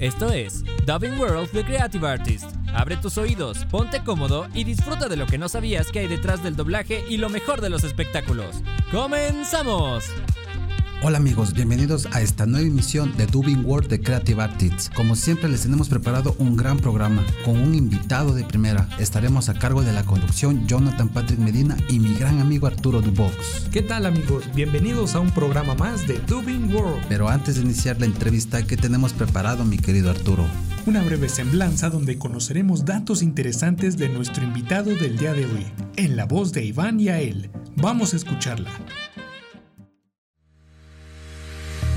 Esto es Dubbing World The Creative Artist. Abre tus oídos, ponte cómodo y disfruta de lo que no sabías que hay detrás del doblaje y lo mejor de los espectáculos. ¡Comenzamos! Hola amigos, bienvenidos a esta nueva emisión de Dubbing World de Creative Artists. Como siempre les tenemos preparado un gran programa con un invitado de primera. Estaremos a cargo de la conducción Jonathan Patrick Medina y mi gran amigo Arturo Dubox. ¿Qué tal amigos? Bienvenidos a un programa más de Dubbing World. Pero antes de iniciar la entrevista, ¿qué tenemos preparado mi querido Arturo? Una breve semblanza donde conoceremos datos interesantes de nuestro invitado del día de hoy, en la voz de Iván y a él. Vamos a escucharla.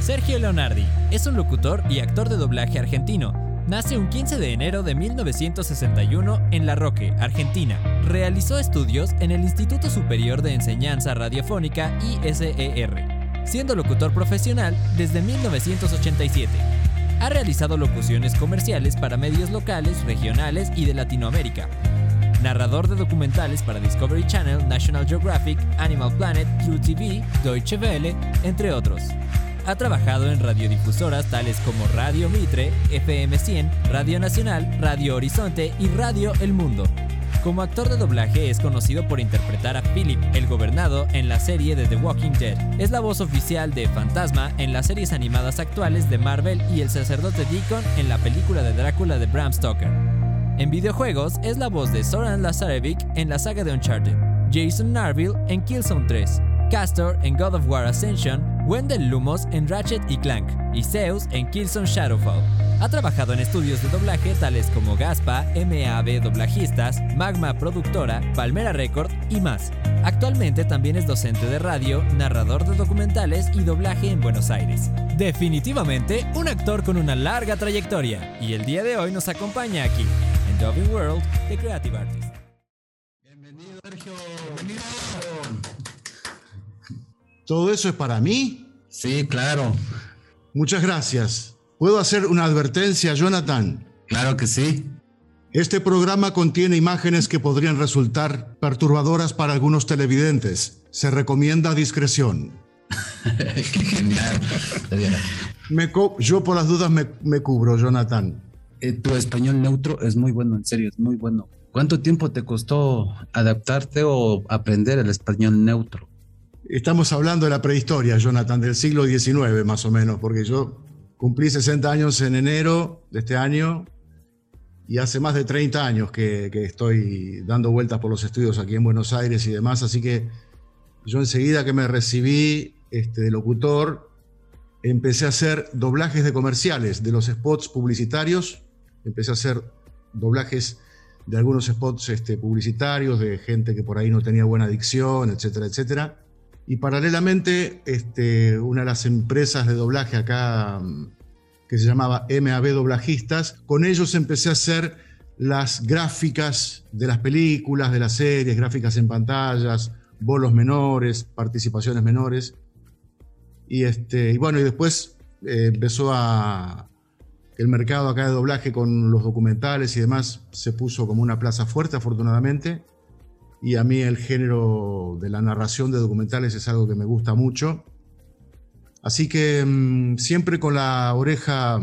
Sergio Leonardi es un locutor y actor de doblaje argentino. Nace un 15 de enero de 1961 en La Roque, Argentina. Realizó estudios en el Instituto Superior de Enseñanza Radiofónica ISER, siendo locutor profesional desde 1987. Ha realizado locuciones comerciales para medios locales, regionales y de Latinoamérica. Narrador de documentales para Discovery Channel, National Geographic, Animal Planet, QTV, Deutsche Welle, entre otros. Ha trabajado en radiodifusoras tales como Radio Mitre, FM 100, Radio Nacional, Radio Horizonte y Radio El Mundo. Como actor de doblaje es conocido por interpretar a Philip el Gobernado en la serie de The Walking Dead. Es la voz oficial de Fantasma en las series animadas actuales de Marvel y el sacerdote Deacon en la película de Drácula de Bram Stoker. En videojuegos es la voz de Soran Lazarevic en la saga de Uncharted, Jason Narville en Killzone 3, Castor en God of War Ascension Wendell Lumos en Ratchet y Clank y Zeus en Killzone Shadowfall. Ha trabajado en estudios de doblaje tales como Gaspa, MAB Doblajistas, Magma Productora, Palmera Record y más. Actualmente también es docente de radio, narrador de documentales y doblaje en Buenos Aires. Definitivamente un actor con una larga trayectoria y el día de hoy nos acompaña aquí en Dubbing World The Creative Artist. ¿Todo eso es para mí? Sí, claro. Muchas gracias. ¿Puedo hacer una advertencia, Jonathan? Claro que sí. Este programa contiene imágenes que podrían resultar perturbadoras para algunos televidentes. Se recomienda discreción. Qué genial. Me yo por las dudas me, me cubro, Jonathan. Eh, tu español neutro es muy bueno, en serio, es muy bueno. ¿Cuánto tiempo te costó adaptarte o aprender el español neutro? Estamos hablando de la prehistoria, Jonathan, del siglo XIX más o menos, porque yo cumplí 60 años en enero de este año y hace más de 30 años que, estoy dando vueltas por los estudios aquí en Buenos Aires y demás, así que yo enseguida que me recibí este, de locutor, empecé a hacer doblajes de comerciales de los spots publicitarios, empecé a hacer doblajes de algunos spots este, publicitarios, de gente que por ahí no tenía buena dicción, etcétera, etcétera. Y paralelamente, este, una de las empresas de doblaje acá, que se llamaba MAB Doblajistas, con ellos empecé a hacer las gráficas de las películas, de las series, gráficas en pantallas, bolos menores, participaciones menores. Y, este, y bueno, y después eh, empezó a... El mercado acá de doblaje con los documentales y demás se puso como una plaza fuerte, afortunadamente y a mí el género de la narración de documentales es algo que me gusta mucho. Así que mm, siempre con la oreja,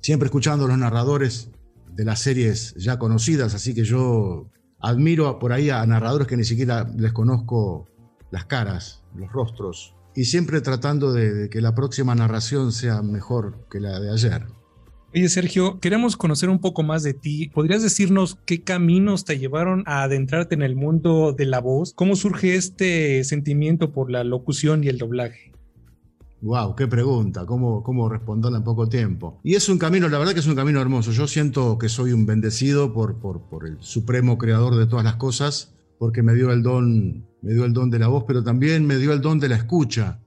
siempre escuchando a los narradores de las series ya conocidas, así que yo admiro por ahí a narradores que ni siquiera les conozco las caras, los rostros, y siempre tratando de que la próxima narración sea mejor que la de ayer. Oye, Sergio, queremos conocer un poco más de ti. ¿Podrías decirnos qué caminos te llevaron a adentrarte en el mundo de la voz? ¿Cómo surge este sentimiento por la locución y el doblaje? Wow, qué pregunta, cómo, cómo responderla en poco tiempo. Y es un camino, la verdad que es un camino hermoso. Yo siento que soy un bendecido por, por, por el supremo creador de todas las cosas, porque me dio el don, me dio el don de la voz, pero también me dio el don de la escucha,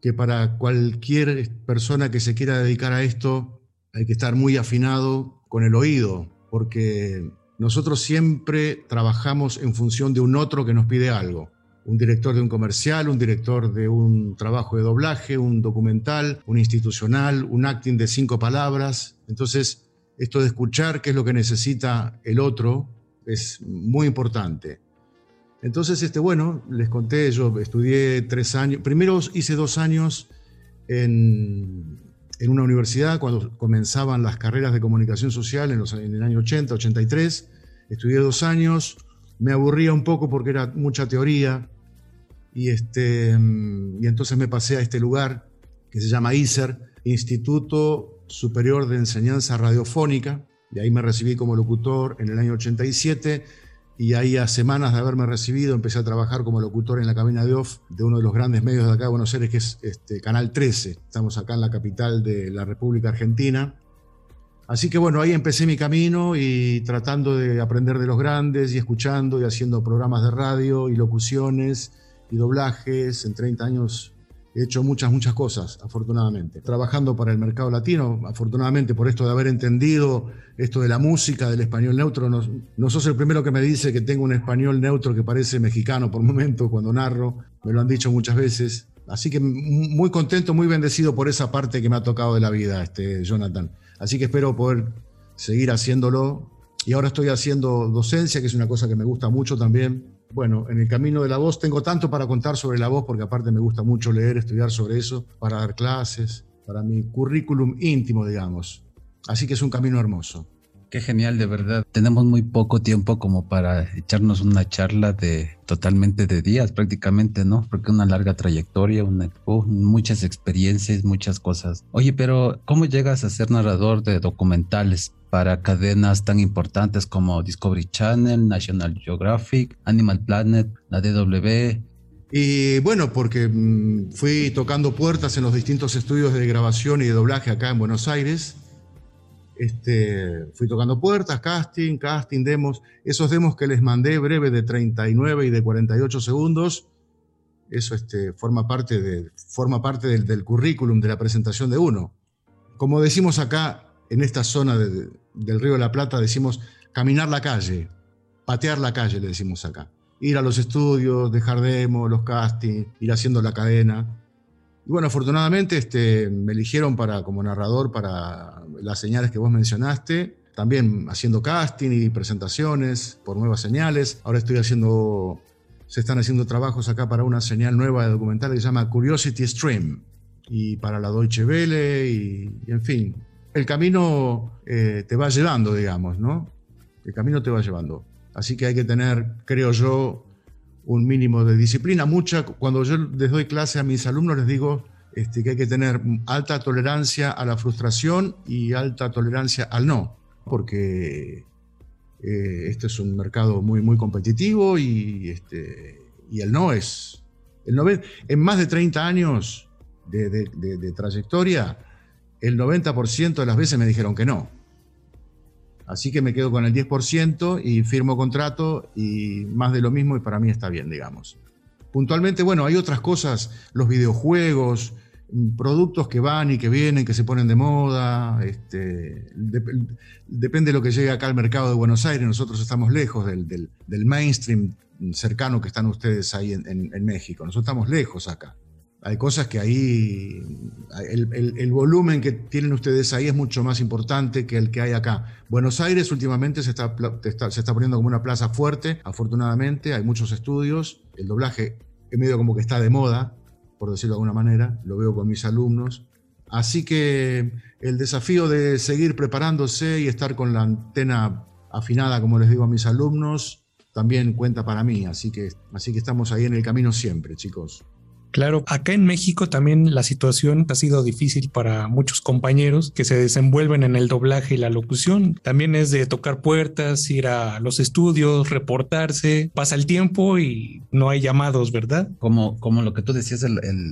que para cualquier persona que se quiera dedicar a esto hay que estar muy afinado con el oído, porque nosotros siempre trabajamos en función de un otro que nos pide algo. Un director de un comercial, un director de un trabajo de doblaje, un documental, un institucional, un acting de cinco palabras. Entonces, esto de escuchar qué es lo que necesita el otro es muy importante. Entonces, este, bueno, les conté, yo estudié tres años, primero hice dos años en en una universidad cuando comenzaban las carreras de comunicación social en, los, en el año 80, 83. Estudié dos años, me aburría un poco porque era mucha teoría y, este, y entonces me pasé a este lugar que se llama ISER, Instituto Superior de Enseñanza Radiofónica, y ahí me recibí como locutor en el año 87 y ahí a semanas de haberme recibido empecé a trabajar como locutor en la cabina de off de uno de los grandes medios de acá de Buenos Aires, que es este, Canal 13. Estamos acá en la capital de la República Argentina. Así que bueno, ahí empecé mi camino y tratando de aprender de los grandes y escuchando y haciendo programas de radio y locuciones y doblajes. En 30 años He hecho muchas, muchas cosas, afortunadamente. Trabajando para el mercado latino, afortunadamente por esto de haber entendido esto de la música, del español neutro. No, no sos el primero que me dice que tengo un español neutro que parece mexicano por momento cuando narro. Me lo han dicho muchas veces. Así que muy contento, muy bendecido por esa parte que me ha tocado de la vida, este, Jonathan. Así que espero poder seguir haciéndolo. Y ahora estoy haciendo docencia, que es una cosa que me gusta mucho también bueno, en el camino de la voz tengo tanto para contar sobre la voz, porque aparte me gusta mucho leer, estudiar sobre eso, para dar clases, para mi currículum íntimo, digamos. Así que es un camino hermoso. Qué genial, de verdad. Tenemos muy poco tiempo como para echarnos una charla de totalmente de días, prácticamente, ¿no? Porque una larga trayectoria, muchas experiencias, muchas cosas. Oye, pero ¿cómo llegas a ser narrador de documentales? Para cadenas tan importantes como Discovery Channel, National Geographic, Animal Planet, la DW. Y bueno, porque mm, fui tocando puertas en los distintos estudios de grabación y de doblaje acá en Buenos Aires. Este, fui tocando puertas, casting, casting, demos. Esos demos que les mandé breve de 39 y de 48 segundos, eso este, forma parte, de, forma parte del, del currículum de la presentación de uno. Como decimos acá, en esta zona del Río de la Plata decimos caminar la calle, patear la calle, le decimos acá. Ir a los estudios, dejar demos, los castings, ir haciendo la cadena. Y bueno, afortunadamente este, me eligieron para, como narrador para las señales que vos mencionaste, también haciendo casting y presentaciones por nuevas señales. Ahora estoy haciendo, se están haciendo trabajos acá para una señal nueva de documental que se llama Curiosity Stream y para la Deutsche Welle y en fin, el camino eh, te va llevando, digamos, ¿no? El camino te va llevando. Así que hay que tener, creo yo, un mínimo de disciplina. Mucha, cuando yo les doy clase a mis alumnos, les digo este, que hay que tener alta tolerancia a la frustración y alta tolerancia al no, porque eh, este es un mercado muy, muy competitivo y, este, y el no es. El en más de 30 años de trayectoria, el 90% de las veces me dijeron que no. Así que me quedo con el 10% y firmo contrato y más de lo mismo y para mí está bien, digamos. Puntualmente, bueno, hay otras cosas, los videojuegos, productos que van y que vienen, que se ponen de moda, este, depende de lo que llegue acá al mercado de Buenos Aires, nosotros estamos lejos del, mainstream cercano que están ustedes ahí en México, nosotros estamos lejos acá hay cosas que ahí, el, volumen que tienen ustedes ahí es mucho más importante que el que hay acá. Buenos Aires últimamente se está, se está poniendo como una plaza fuerte, afortunadamente, hay muchos estudios, el doblaje es medio como que está de moda, por decirlo de alguna manera, lo veo con mis alumnos. Así que el desafío de seguir preparándose y estar con la antena afinada, como les digo a mis alumnos, también cuenta para mí. Así que, así que estamos ahí en el camino siempre, chicos. Claro, acá en México también la situación ha sido difícil para muchos compañeros que se desenvuelven en el doblaje y la locución. También es de tocar puertas, ir a los estudios, reportarse, pasa el tiempo y no hay llamados, ¿verdad? Como, como lo que tú decías,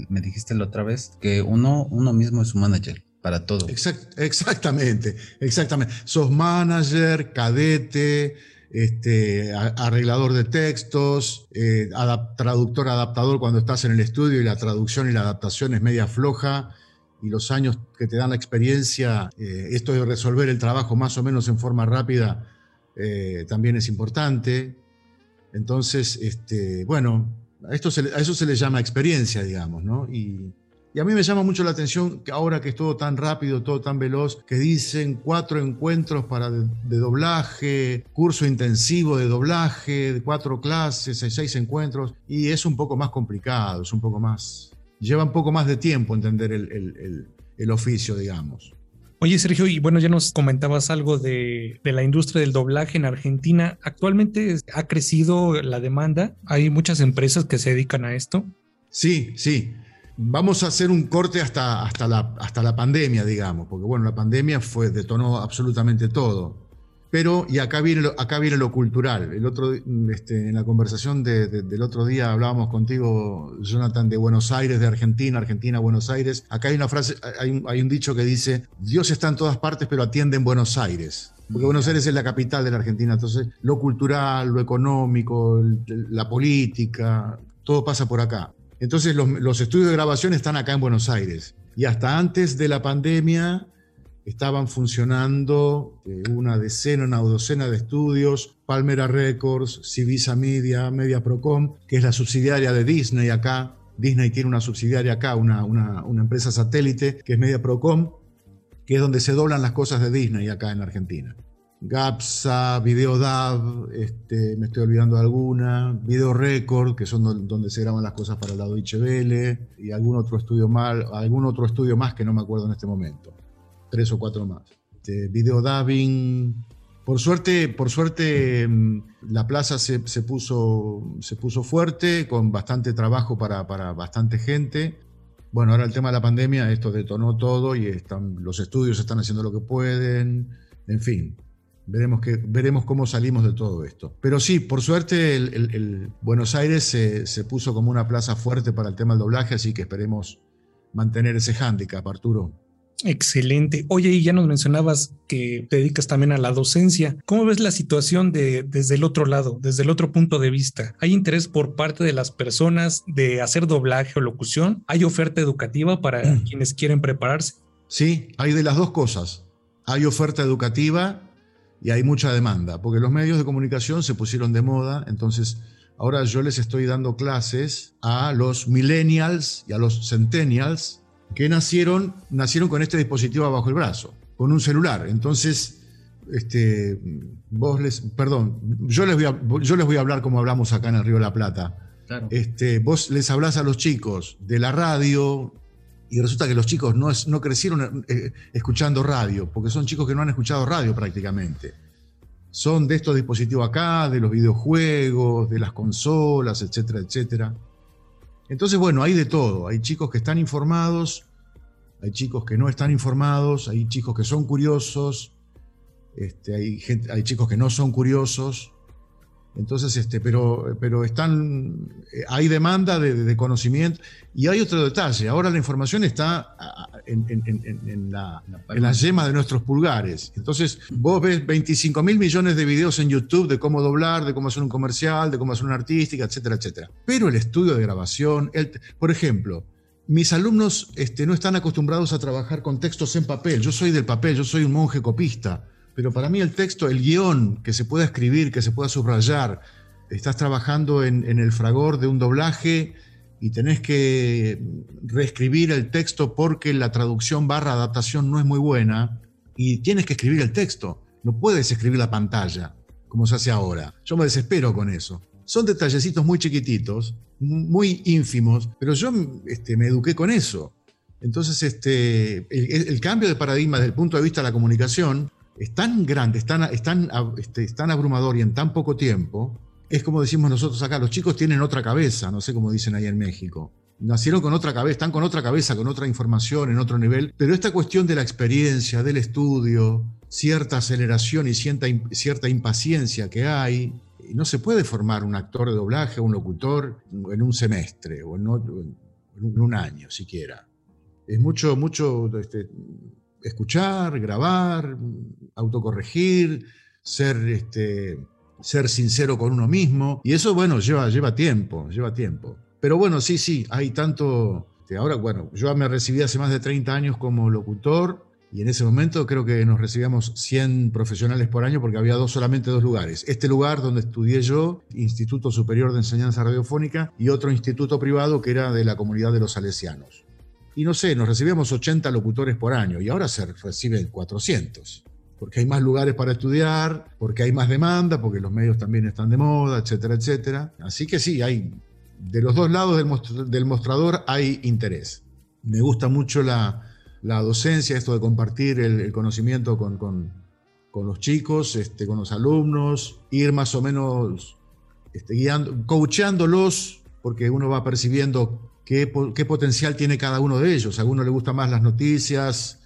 me dijiste la otra vez, que uno, uno mismo es su manager para todo. exactamente, exactamente. Sos manager, cadete, este, arreglador de textos, eh, traductor, adaptador cuando estás en el estudio y la traducción y la adaptación es media floja y los años que te dan la experiencia, eh, esto de resolver el trabajo más o menos en forma rápida eh, también es importante. Entonces, este, bueno, a, esto a eso se le llama experiencia, digamos, ¿no? Y, y a mí me llama mucho la atención que ahora que es todo tan rápido, todo tan veloz, que dicen cuatro encuentros para de, doblaje, curso intensivo de doblaje, cuatro clases, seis encuentros, y es un poco más complicado, es un poco más... Lleva un poco más de tiempo entender el, el oficio, digamos. Oye, Sergio, y bueno, ya nos comentabas algo de, de, la industria del doblaje en Argentina. ¿Actualmente ha crecido la demanda? ¿Hay muchas empresas que se dedican a esto? Sí, sí. Vamos a hacer un corte hasta, hasta, la, hasta la pandemia, digamos, porque bueno, la pandemia fue, detonó absolutamente todo. Pero, y acá viene lo, acá viene lo cultural. El otro, este, en la conversación del otro día hablábamos contigo, Jonathan, de Buenos Aires, de Argentina, Argentina, Buenos Aires. Acá hay una frase, hay un, hay un dicho que dice, Dios está en todas partes, pero atiende en Buenos Aires. Porque Buenos Aires es la capital de la Argentina. Entonces, lo cultural, lo económico, la política, todo pasa por acá. Entonces, los, estudios de grabación están acá en Buenos Aires. Y hasta antes de la pandemia, estaban funcionando eh, una decena, una docena de estudios, Palmera Records, Civisa Media, Media Procom, que es la subsidiaria de Disney acá. Disney tiene una subsidiaria acá, una, una, una empresa satélite, que es Media Procom, que es donde se doblan las cosas de Disney acá en Argentina. GAPSA, Videodab, este, me estoy olvidando de alguna, Video Record, que son donde se graban las cosas para el lado de y algún otro estudio más, algún otro estudio más que no me acuerdo en este momento tres o cuatro más. Este, video. Por suerte, por suerte mm, la plaza se, puso, se puso fuerte, con bastante trabajo para, para, bastante gente. Bueno, ahora el tema de la pandemia, esto detonó todo y están, los estudios están haciendo lo que pueden. En fin, veremos, que, veremos cómo salimos de todo esto. Pero sí, por suerte el, Buenos Aires se, se, puso como una plaza fuerte para el tema del doblaje, así que esperemos mantener ese hándicap, Arturo. Excelente. Oye, y ya nos mencionabas que te dedicas también a la docencia. ¿Cómo ves la situación de, desde el otro lado, desde el otro punto de vista? ¿Hay interés por parte de las personas de hacer doblaje o locución? ¿Hay oferta educativa para mm. quienes quieren prepararse? Sí, hay de las dos cosas. Hay oferta educativa y hay mucha demanda, porque los medios de comunicación se pusieron de moda, entonces ahora yo les estoy dando clases a los millennials y a los centennials que nacieron, nacieron con este dispositivo bajo el brazo, con un celular. Entonces, este, vos les, perdón, yo les, voy a, yo les voy a hablar como hablamos acá en el Río de la Plata. Este, vos les hablás a los chicos de la radio y resulta que los chicos no, no crecieron eh, escuchando radio, porque son chicos que no han escuchado radio prácticamente. Son de estos dispositivos acá, de los videojuegos, de las consolas, etcétera, etcétera. Entonces, bueno, hay de todo. Hay chicos que están informados, hay chicos que no están informados, hay chicos que son curiosos, este, hay, hay chicos que no son curiosos. Entonces, este, pero, pero están, eh, hay demanda de, conocimiento. Y hay otro detalle, ahora la información está en, la, la, yema de nuestros pulgares. Entonces, vos ves 25 mil millones de videos en YouTube de cómo doblar, de cómo hacer un comercial, de cómo hacer una artística, etcétera, etcétera. Pero el estudio de grabación, por ejemplo, mis alumnos este, no están acostumbrados a trabajar con textos en papel. Yo soy del papel, yo soy un monje copista pero para mí el texto, el guion que se pueda escribir, que se pueda subrayar, estás trabajando en, el fragor de un doblaje y tenés que reescribir el texto porque la traducción barra adaptación no es muy buena y tienes que escribir el texto. No puedes escribir la pantalla como se hace ahora. Yo me desespero con eso. Son detallecitos muy chiquititos, muy ínfimos, pero yo este, me eduqué con eso. Entonces, este, el, cambio de paradigma desde el punto de vista de la comunicación es tan grande, es tan, este, es tan, abrumador y en tan poco tiempo, es como decimos nosotros acá, los chicos tienen otra cabeza, no sé cómo dicen ahí en México. Nacieron con otra cabeza, están con otra cabeza, con otra información, en otro nivel, pero esta cuestión de la experiencia, del estudio, cierta aceleración y cierta, cierta impaciencia que hay, no se puede formar un actor de doblaje, un locutor en un semestre o en, un año siquiera. Es mucho, mucho este, escuchar, grabar, autocorregir, ser, este, ser sincero con uno mismo. Y eso, bueno, lleva, lleva tiempo, lleva tiempo. Pero bueno, sí, sí, hay tanto... Ahora, bueno, yo me recibí hace más de 30 años como locutor y en ese momento creo que nos recibíamos 100 profesionales por año porque había dos, solamente dos lugares. Este lugar donde estudié yo, Instituto Superior de Enseñanza Radiofónica, y otro instituto privado que era de la comunidad de los salesianos y no sé, nos recibíamos 80 locutores por año y ahora se reciben 400, porque hay más lugares para estudiar, porque hay más demanda, porque los medios también están de moda, etcétera, etcétera. Así que sí, hay, de los dos lados del, mostrador hay interés. Me gusta mucho la, docencia, esto de compartir el, conocimiento con, con, con, los chicos, este, con los alumnos, ir más o menos este, guiando, coacheándolos, porque uno va percibiendo qué, potencial tiene cada uno de ellos. A algunos les gustan más las noticias,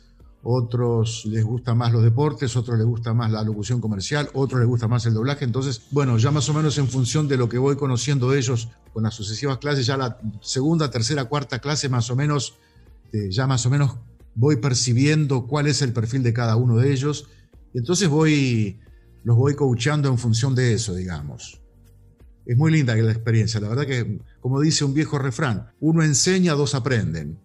otros les gusta más los deportes, otros les gusta más la locución comercial, otros les gusta más el doblaje. Entonces, bueno, ya más o menos en función de lo que voy conociendo de ellos con las sucesivas clases, ya la segunda, tercera, cuarta clase más o menos, eh, ya más o menos voy percibiendo cuál es el perfil de cada uno de ellos. Y entonces voy, los voy coachando en función de eso, digamos. Es muy linda la experiencia, la verdad que, como dice un viejo refrán, uno enseña, dos aprenden.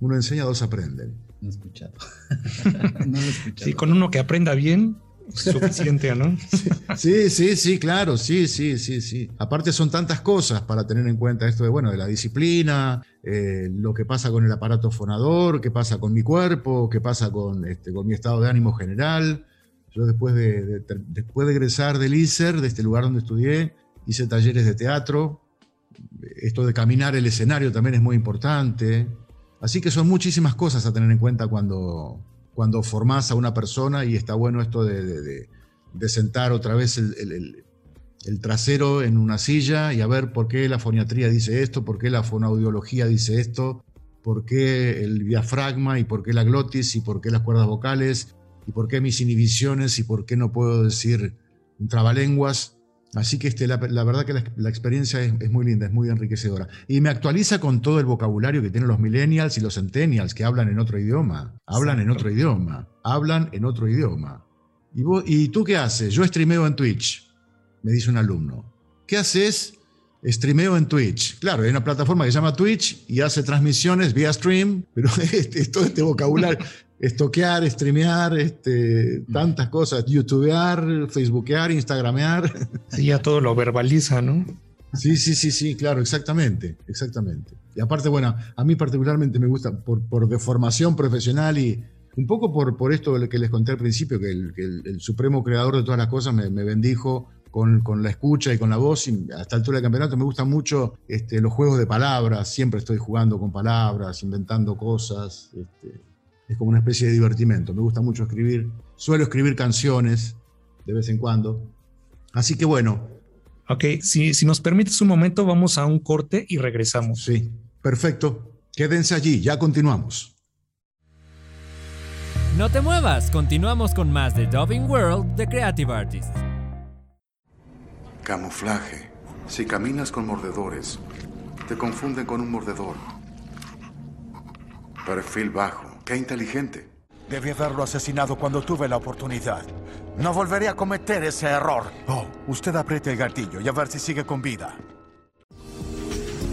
Uno enseña, dos aprenden. No he escuchado. no he escuchado. Sí, con uno que aprenda bien, suficiente, ¿no? Sí, sí, sí, claro, sí, sí, sí, sí. Aparte son tantas cosas para tener en cuenta esto de, bueno, de la disciplina, eh, lo que pasa con el aparato fonador, qué pasa con mi cuerpo, qué pasa con, este, con mi estado de ánimo general. Yo después de, después de egresar del ISER, de este lugar donde estudié, hice talleres de teatro. Esto de caminar el escenario también es muy importante. Así que son muchísimas cosas a tener en cuenta cuando, cuando formás a una persona y está bueno esto de, sentar otra vez el, trasero en una silla y a ver por qué la foniatría dice esto, por qué la fonaudiología dice esto, por qué el diafragma y por qué la glotis y por qué las cuerdas vocales y por qué mis inhibiciones y por qué no puedo decir un trabalenguas. Así que este, la, verdad que la, experiencia es, muy linda, es muy enriquecedora. Y me actualiza con todo el vocabulario que tienen los millennials y los centennials que hablan en otro idioma. Hablan en otro idioma. Hablan en otro idioma. ¿Y, ¿Y tú qué haces? Yo streameo en Twitch, me dice un alumno. ¿Qué haces? Streameo en Twitch. Claro, hay una plataforma que se llama Twitch y hace transmisiones vía stream, pero es todo este vocabulario estoquear, streamear, este, tantas cosas, youtubear, facebookear, instagramear. Sí, ya todo lo verbaliza, ¿no? Sí, sí, sí, sí, claro, exactamente, exactamente. Y aparte, bueno, a mí particularmente me gusta por, por deformación profesional y un poco por, por esto que les conté al principio, que el, supremo creador de todas las cosas me, bendijo con, con, la escucha y con la voz. Y hasta altura del campeonato me gustan mucho este, los juegos de palabras. Siempre estoy jugando con palabras, inventando cosas. Este, es como una especie de divertimento. Me gusta mucho escribir, suelo escribir canciones de vez en cuando. Así que bueno. Ok, si, si nos permites un momento, vamos a un corte y regresamos. Sí, perfecto. Quédense allí, ya continuamos. No te muevas, continuamos con más de Dubbing World de Creative Artists. Camuflaje. Si caminas con mordedores, te confunden con un mordedor. Perfil bajo. Qué inteligente. Debí haberlo asesinado cuando tuve la oportunidad. No volveré a cometer ese error. Oh, usted apriete el gatillo y a ver si sigue con vida.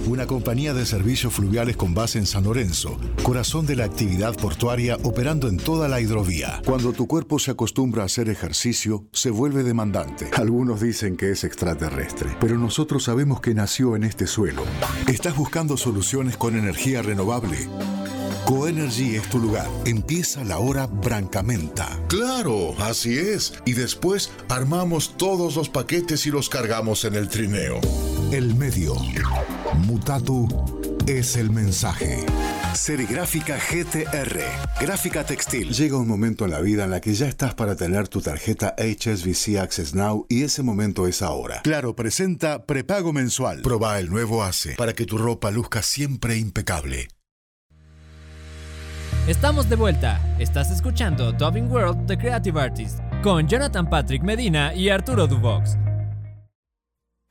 Una compañía de servicios fluviales con base en San Lorenzo, corazón de la actividad portuaria operando en toda la hidrovía. Cuando tu cuerpo se acostumbra a hacer ejercicio, se vuelve demandante. Algunos dicen que es extraterrestre, pero nosotros sabemos que nació en este suelo. ¿Estás buscando soluciones con energía renovable? Coenergy es tu lugar. Empieza la hora Brancamenta. Claro, así es. Y después armamos todos los paquetes y los cargamos en el trineo. El medio. Mutatu es el mensaje. Serigráfica GTR, gráfica textil. Llega un momento en la vida en la que ya estás para tener tu tarjeta HSBC Access Now y ese momento es ahora. Claro, presenta prepago mensual. Proba el nuevo ACE para que tu ropa luzca siempre impecable. Estamos de vuelta. Estás escuchando Dubbing World The Creative Artist con Jonathan Patrick Medina y Arturo Dubox.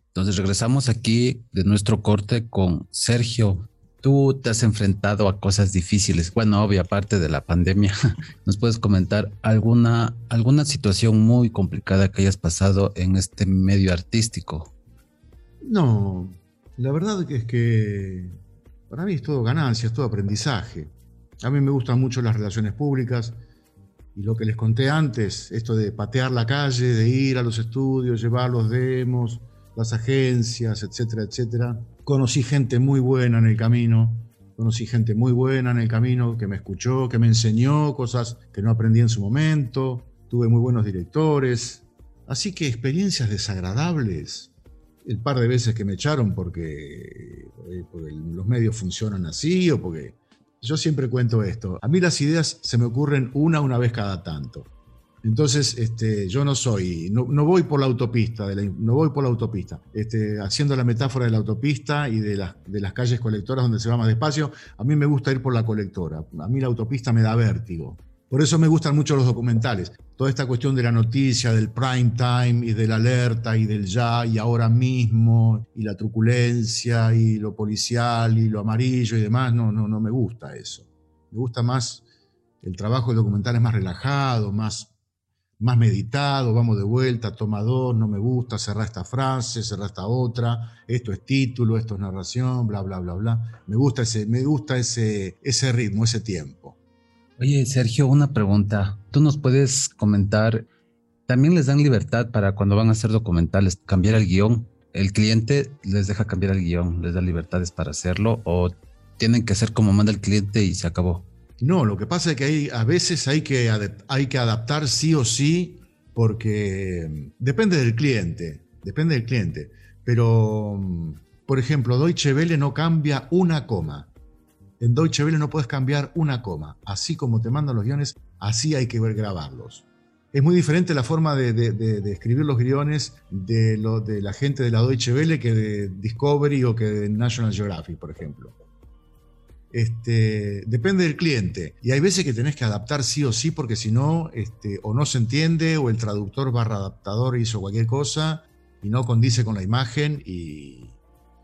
Entonces regresamos aquí de nuestro corte con Sergio. Tú te has enfrentado a cosas difíciles. Bueno, obvio, aparte de la pandemia, ¿nos puedes comentar alguna, alguna situación muy complicada que hayas pasado en este medio artístico? No, la verdad que es que para mí es todo ganancia, es todo aprendizaje. A mí me gustan mucho las relaciones públicas y lo que les conté antes, esto de patear la calle, de ir a los estudios, llevar los demos, las agencias, etcétera, etcétera. Conocí gente muy buena en el camino, conocí gente muy buena en el camino que me escuchó, que me enseñó cosas que no aprendí en su momento, tuve muy buenos directores. Así que experiencias desagradables, el par de veces que me echaron porque, porque los medios funcionan así o porque yo siempre cuento esto. A mí las ideas se me ocurren una una vez cada tanto. Entonces, este, yo no soy, no, voy por la autopista, no voy por la autopista, este, haciendo la metáfora de la autopista y de, de las calles colectoras donde se va más despacio, a mí me gusta ir por la colectora, a mí la autopista me da vértigo. Por eso me gustan mucho los documentales. Toda esta cuestión de la noticia, del prime time y de la alerta y del ya y ahora mismo y la truculencia y lo policial y lo amarillo y demás, no, no, no me gusta eso. Me gusta más, el trabajo del documental es más relajado, más, más meditado, vamos de vuelta, toma dos, no me gusta, cerrar esta frase, cerrar esta otra, esto es título, esto es narración, bla, bla, bla, bla. Me gusta ese, me gusta ese, ese ritmo, ese tiempo. Oye, Sergio, una pregunta. ¿Tú nos puedes comentar? ¿También les dan libertad para cuando van a hacer documentales cambiar el guion? ¿El cliente les deja cambiar el guion? ¿Les da libertades para hacerlo? ¿O tienen que hacer como manda el cliente y se acabó? No, lo que pasa es que hay, a veces hay que, hay que adaptar sí o sí porque mm, depende del cliente, depende del cliente. Pero, mm, por ejemplo, Deutsche Welle no cambia una coma. En Deutsche Welle no puedes cambiar una coma. Así como te mandan los guiones, así hay que grabarlos. Es muy diferente la forma de, escribir los guiones de, lo, de la gente de la Deutsche Welle que de Discovery o que de National Geographic, por ejemplo. Este, depende del cliente. Y hay veces que tenés que adaptar sí o sí, porque si no, este, o no se entiende, o el traductor barra adaptador hizo cualquier cosa y no condice con la imagen y,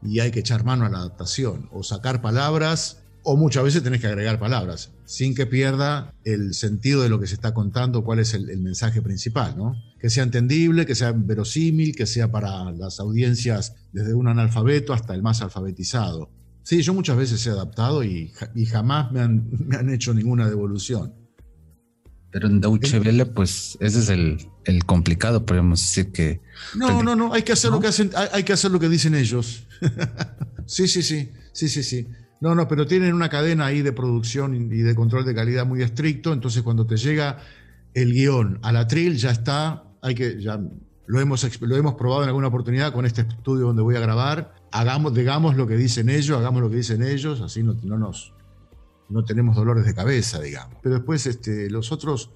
y hay que echar mano a la adaptación. O sacar palabras o muchas veces tenés que agregar palabras, sin que pierda el sentido de lo que se está contando, cuál es el, mensaje principal, ¿no? Que sea entendible, que sea verosímil, que sea para las audiencias desde un analfabeto hasta el más alfabetizado. Sí, yo muchas veces he adaptado y, jamás me han, hecho ninguna devolución. Pero en Deutsche Welle, pues ese es el, complicado, podemos decir que... No, no, no, hay que hacer lo que hacen, hay que hacer lo que dicen ellos. sí, sí, sí, sí, sí, sí. No, no, pero tienen una cadena ahí de producción y de control de calidad muy estricto, entonces cuando te llega el guion a la tril ya está, hay que, ya lo hemos, lo hemos probado en alguna oportunidad con este estudio donde voy a grabar, hagamos, digamos lo que dicen ellos, hagamos lo que dicen ellos, así no, no nos, no tenemos dolores de cabeza, digamos. Pero después este, los otros,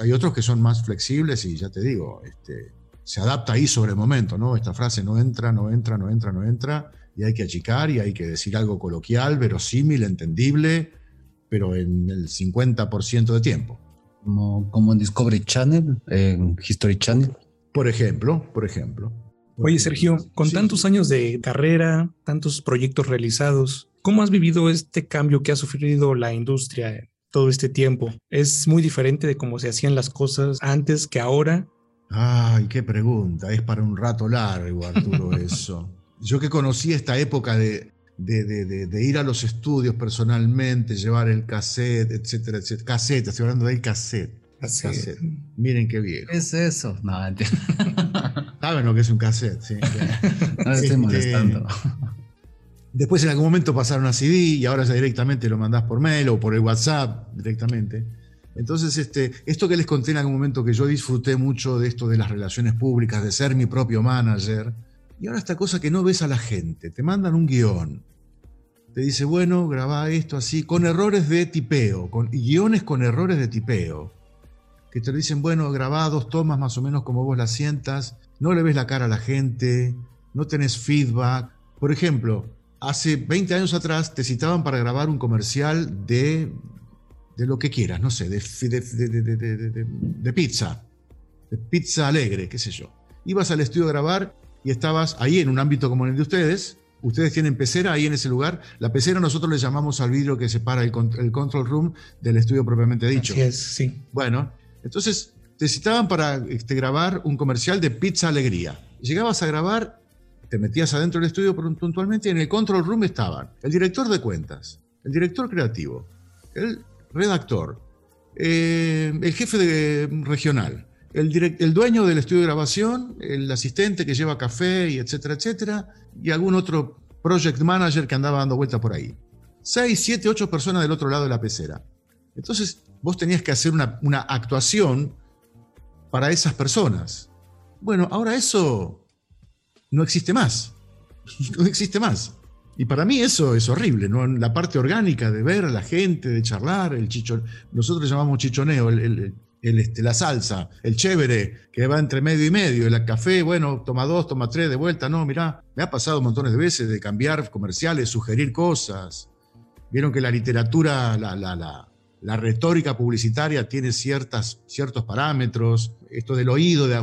hay, otros que son más flexibles y ya te digo, este, se adapta ahí sobre el momento, ¿no? Esta frase no entra, no entra, no entra, no entra y hay que achicar y hay que decir algo coloquial, verosímil, entendible, pero en el 50% de tiempo. Como, como en Discovery Channel, en History Channel. Por ejemplo, por ejemplo. Oye, Sergio, con tantos años de carrera, tantos proyectos realizados, ¿cómo has vivido este cambio que ha sufrido la industria todo este tiempo? ¿Es muy diferente de cómo se hacían las cosas antes que ahora? Ay, qué pregunta. Es para un rato largo, Arturo, eso yo que conocí esta época de, de, ir a los estudios personalmente, llevar el cassette, etcétera, etcétera. Cassette, estoy hablando del cassette. cassette. Miren qué viejo. ¿Qué es eso? No, Saben lo que es un cassette, sí. no estoy este, molestando. Después en algún momento pasaron a CD y ahora ya directamente lo mandás por mail o por el WhatsApp directamente. Entonces, este, esto que les conté en algún momento que yo disfruté mucho de esto de las relaciones públicas, de ser mi propio manager, y ahora esta cosa que no ves a la gente, te mandan un guion, te dice, bueno, grabá esto así, con errores de tipeo, con guiones con errores de tipeo, que te dicen, bueno, grabá dos tomas más o menos como vos las sientas, no le ves la cara a la gente, no tenés feedback. Por ejemplo, hace 20 años atrás te citaban para grabar un comercial de, de lo que quieras, no sé, de, pizza, de pizza alegre, qué sé yo. Ibas al estudio a grabar y estabas ahí en un ámbito como el de ustedes. Ustedes tienen pecera ahí en ese lugar. La pecera nosotros le llamamos al vidrio que separa el, el control room del estudio propiamente dicho. Así es, sí. Bueno, entonces te citaban para este, grabar un comercial de Pizza Alegría. Llegabas a grabar, te metías adentro del estudio puntualmente y en el control room estaban el director de cuentas, el director creativo, el redactor, eh, el jefe de, regional, el, dueño del estudio de grabación, el asistente que lleva café y etcétera, etcétera, y algún otro project manager que andaba dando vuelta por ahí. Seis, siete, ocho personas del otro lado de la pecera. Entonces vos tenías que hacer una, una actuación para esas personas. Bueno, ahora eso no existe más. No existe más. Y para mí eso es horrible, ¿no? La parte orgánica de ver a la gente, de charlar, el chichón. Nosotros llamamos chichoneo, el, este, la salsa, el chévere, que va entre medio y medio, el café, bueno, toma dos, toma tres, de vuelta, no, mirá, me ha pasado montones de veces de cambiar comerciales, sugerir cosas. Vieron que la literatura, la, la, la, la retórica publicitaria tiene ciertas, ciertos parámetros, esto del oído, de,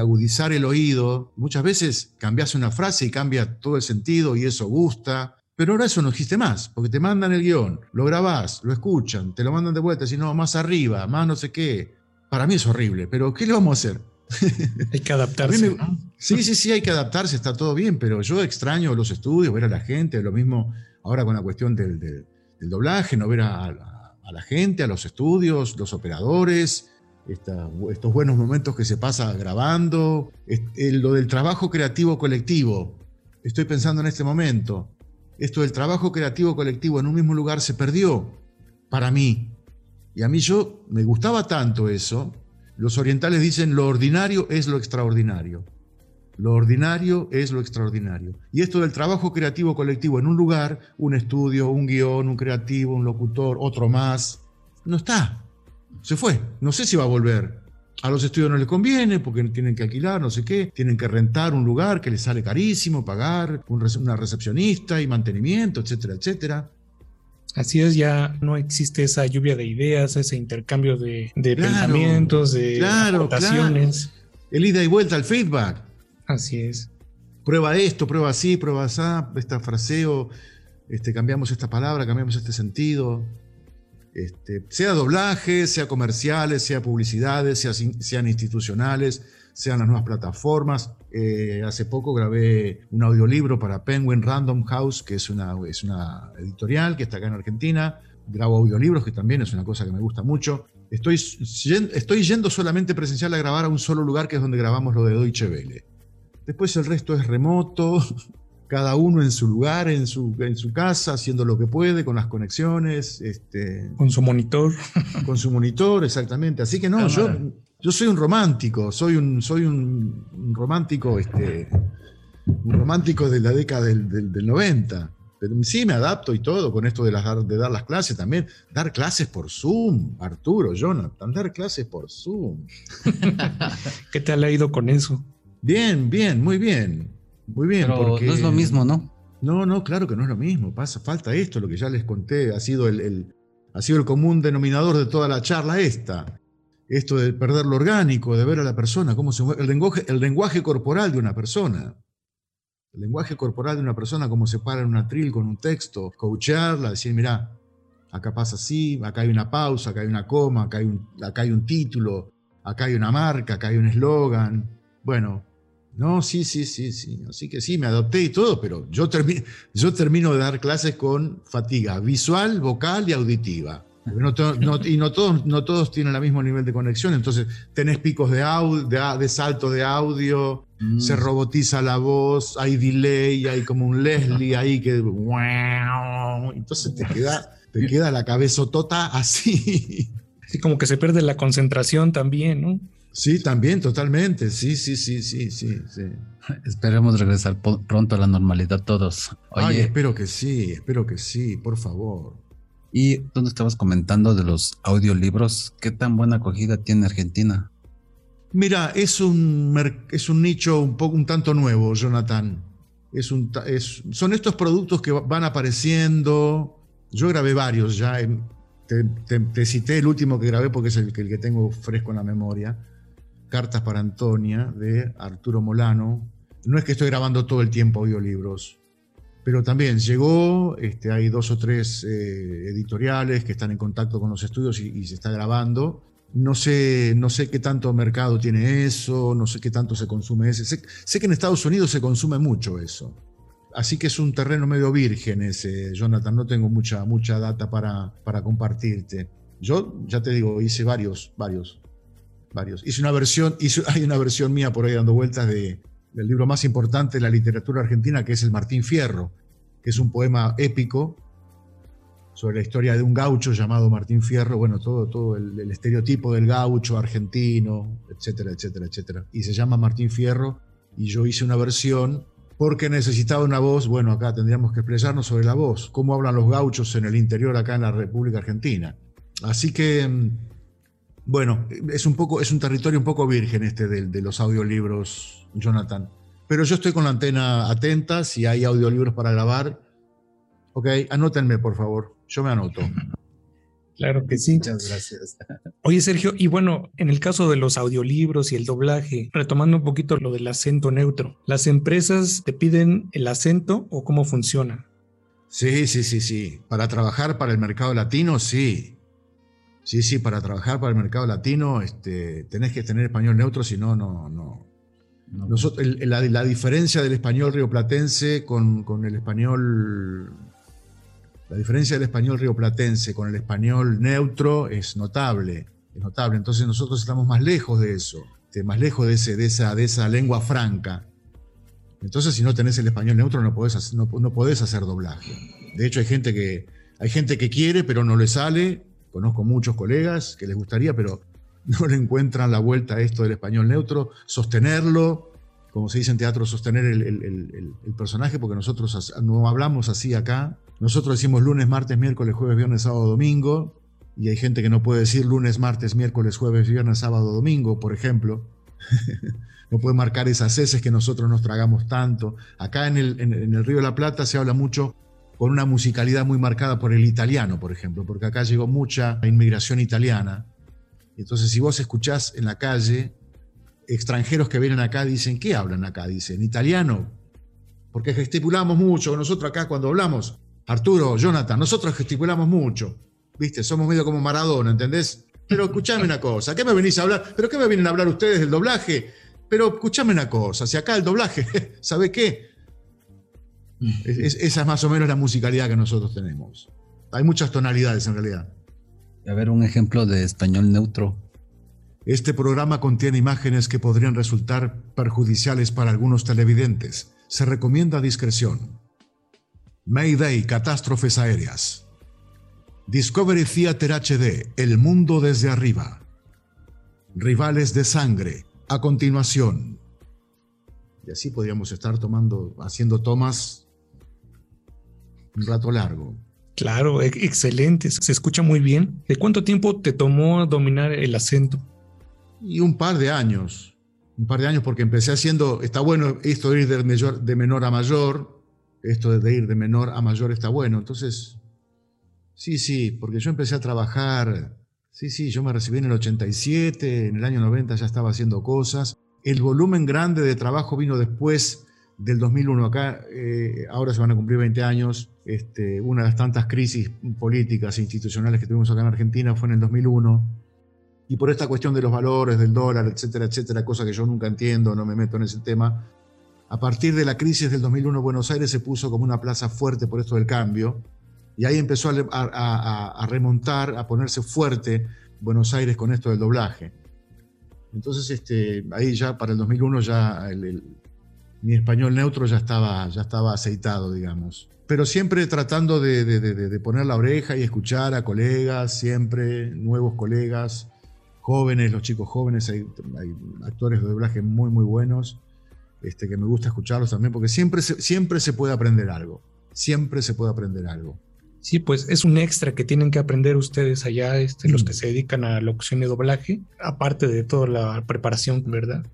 agudizar el oído. Muchas veces cambias una frase y cambia todo el sentido y eso gusta. Pero ahora eso no existe más, porque te mandan el guion, lo grabás, lo escuchan, te lo mandan de vuelta, si no, más arriba, más no sé qué. Para mí es horrible, pero ¿qué le vamos a hacer? Hay que adaptarse. Sí, sí, sí, hay que adaptarse, está todo bien, pero yo extraño los estudios, ver a la gente, lo mismo ahora con la cuestión del, doblaje, no ver a, la gente, a los estudios, los operadores, estos buenos momentos que se pasa grabando, lo del trabajo creativo colectivo. Estoy pensando en este momento esto del trabajo creativo colectivo en un mismo lugar se perdió para mí. Y a mí yo me gustaba tanto eso. Los orientales dicen lo ordinario es lo extraordinario. Lo ordinario es lo extraordinario. Y esto del trabajo creativo colectivo en un lugar, un estudio, un guion, un creativo, un locutor, otro más, no está. Se fue. No sé si va a volver. A los estudios no les conviene porque tienen que alquilar, no sé qué, tienen que rentar un lugar que les sale carísimo, pagar una recepcionista y mantenimiento, etcétera, etcétera. Así es, ya no existe esa lluvia de ideas, ese intercambio de, pensamientos, de claro, El ida y vuelta al feedback. Así es. Prueba esto, prueba así, prueba así, esta fraseo, este, cambiamos esta palabra, cambiamos este sentido. Este, sea doblaje, sea comerciales, sea publicidades, sean institucionales, sean las nuevas plataformas. Eh, hace poco grabé un audiolibro para Penguin Random House, que es una, es una editorial que está acá en Argentina. Grabo audiolibros, que también es una cosa que me gusta mucho. Estoy, estoy yendo solamente presencial a grabar a un solo lugar, que es donde grabamos lo de Deutsche Welle. Después el resto es remoto, cada uno en su lugar, en su, en su casa, haciendo lo que puede, con las conexiones. Este, con su monitor. Con su monitor, exactamente. Así que no, yo, yo soy un romántico, soy un, soy un, romántico, este, un romántico de la década del, del, 90. Pero sí me adapto y todo con esto de, las, de dar las clases también. Dar clases por Zoom, Arturo, Jonathan, dar clases por Zoom. ¿Qué te ha leído con eso? Bien, bien, muy bien. Muy bien, Pero no es lo mismo, ¿no? No, no, claro que no es lo mismo. Pasa, falta esto, lo que ya les conté, ha sido el, ha sido el común denominador de toda la charla esta. Esto de perder lo orgánico, de ver a la persona, cómo se mueve, el lenguaje, el lenguaje corporal de una persona. El lenguaje corporal de una persona, cómo se para en una tril con un texto, coacharla, decir, mira, acá pasa así, acá hay una pausa, acá hay una coma, acá hay un, acá hay un título, acá hay una marca, acá hay un eslogan. Bueno, no, sí, sí, sí, sí. Así que sí, me adopté y todo, pero yo, yo termino de dar clases con fatiga visual, vocal y auditiva. y no todos, no todos tienen el mismo nivel de conexión, entonces tenés picos de, de, salto de audio, mm. se robotiza la voz, hay delay, hay como un Leslie ahí que... Entonces te queda, te queda la cabezotota así. Sí, como que se pierde la concentración también, ¿no? Sí, también, totalmente. Sí, sí, sí, sí, sí, sí. Esperemos regresar pronto a la normalidad todos. Oye, espero que sí, espero que sí, por favor. Y donde estabas comentando de los audiolibros, ¿qué tan buena acogida tiene Argentina? Mira, es un, es un nicho un poco un tanto nuevo, Jonathan. Es un, son estos productos que van apareciendo. Yo grabé varios ya. Te, te, cité el último que grabé porque es el, el que tengo fresco en la memoria Cartas para Antonia de Arturo Molano. No es que estoy grabando todo el tiempo audiolibros, pero también llegó, este, hay dos o tres eh, editoriales que están en contacto con los estudios y, se está grabando. No sé, no sé qué tanto mercado tiene eso, no sé qué tanto se consume ese. Sé, que en Estados Unidos se consume mucho eso. Así que es un terreno medio virgen ese, Jonathan. No tengo mucha, mucha data para, para compartirte. Yo, ya te digo, hice varios, varios varios. Hice una versión, hay una versión mía por ahí dando vueltas de, del libro más importante de la literatura argentina, que es el Martín Fierro, que es un poema épico sobre la historia de un gaucho llamado Martín Fierro, bueno, todo, todo el, el, estereotipo del gaucho argentino, etcétera, etcétera, etcétera. Y se llama Martín Fierro, y yo hice una versión porque necesitaba una voz, bueno, acá tendríamos que expresarnos sobre la voz, cómo hablan los gauchos en el interior acá en la República Argentina. Así que, mm, bueno, es un, poco, es un territorio un poco virgen este de, de los audiolibros, Jonathan. Pero yo estoy con la antena atenta, si hay audiolibros para grabar. Ok, anótenme, por favor. Yo me anoto. Claro que sí. Muchas gracias. Oye, Sergio, y bueno, en el caso de los audiolibros y el doblaje, retomando un poquito lo del acento neutro, ¿las empresas te piden el acento o cómo funciona? Sí, sí, sí, sí. Para trabajar para el mercado latino, sí. Sí, sí, para trabajar para el mercado latino este, tenés que tener español neutro, si no, no, no, nosotros, la, diferencia del español rioplatense con, con el español la diferencia del español rioplatense con el español neutro es notable, es notable. Entonces nosotros estamos más lejos de eso, más lejos de, ese, de, esa, de esa lengua franca. Entonces si no tenés el español neutro no podés, no, no podés hacer doblaje. De hecho hay gente, que, hay gente que quiere pero no le sale. Conozco muchos colegas que les gustaría, pero no le encuentran la vuelta a esto del español neutro, sostenerlo, como se dice en teatro, sostener el, personaje, porque nosotros no hablamos así acá. Nosotros decimos lunes, martes, miércoles, jueves, viernes, sábado, domingo, y hay gente que no puede decir lunes, martes, miércoles, jueves, viernes, sábado, domingo, por ejemplo. no puede marcar esas heces que nosotros nos tragamos tanto. Acá en el, en el Río de la Plata se habla mucho con una musicalidad muy marcada por el italiano, por ejemplo, porque acá llegó mucha inmigración italiana entonces, si vos escuchás en la calle, extranjeros que vienen acá dicen, ¿qué hablan acá? Dicen, italiano. Porque gesticulamos mucho. Nosotros acá cuando hablamos, Arturo, Jonathan, nosotros gesticulamos mucho. ¿Viste? Somos medio como Maradona, ¿entendés? Pero escuchame una cosa, ¿qué me venís a hablar? ¿Pero qué me vienen a hablar ustedes del doblaje? Pero escuchame una cosa, si acá el doblaje, ¿sabe qué? Esa es más o menos la musicalidad que nosotros tenemos. Hay muchas tonalidades en realidad. A ver, un ejemplo de español neutro. Este programa contiene imágenes que podrían resultar perjudiciales para algunos televidentes. Se recomienda discreción. Mayday, catástrofes aéreas. Discovery Theater HD, El mundo desde arriba. Rivales de sangre, a continuación. Y así podríamos estar tomando, haciendo tomas un rato largo. Claro, excelente, se escucha muy bien. ¿De cuánto tiempo te tomó dominar el acento? Y un par de años, un par de años porque empecé haciendo, está bueno esto de ir de, mayor, de menor a mayor, esto de ir de menor a mayor está bueno, entonces, sí, sí, porque yo empecé a trabajar, sí, sí, yo me recibí en el 87, en el año 90 ya estaba haciendo cosas, el volumen grande de trabajo vino después del 2001 acá, eh, ahora se van a cumplir 20 años, este, una de las tantas crisis políticas e institucionales que tuvimos acá en Argentina fue en el 2001, y por esta cuestión de los valores, del dólar, etcétera, etcétera, cosa que yo nunca entiendo, no me meto en ese tema, a partir de la crisis del 2001 Buenos Aires se puso como una plaza fuerte por esto del cambio, y ahí empezó a, remontar, a ponerse fuerte Buenos Aires con esto del doblaje. Entonces, este, ahí ya para el 2001 ya el mi español neutro ya estaba, ya estaba aceitado, digamos. Pero siempre tratando de, poner la oreja y escuchar a colegas, siempre nuevos colegas, jóvenes, los chicos jóvenes, hay, actores de doblaje muy, muy buenos, este, que me gusta escucharlos también, porque siempre se, siempre se puede aprender algo, siempre se puede aprender algo. Sí, pues es un extra que tienen que aprender ustedes allá, este, los que mm. se dedican a la opción y doblaje, aparte de toda la preparación, ¿verdad?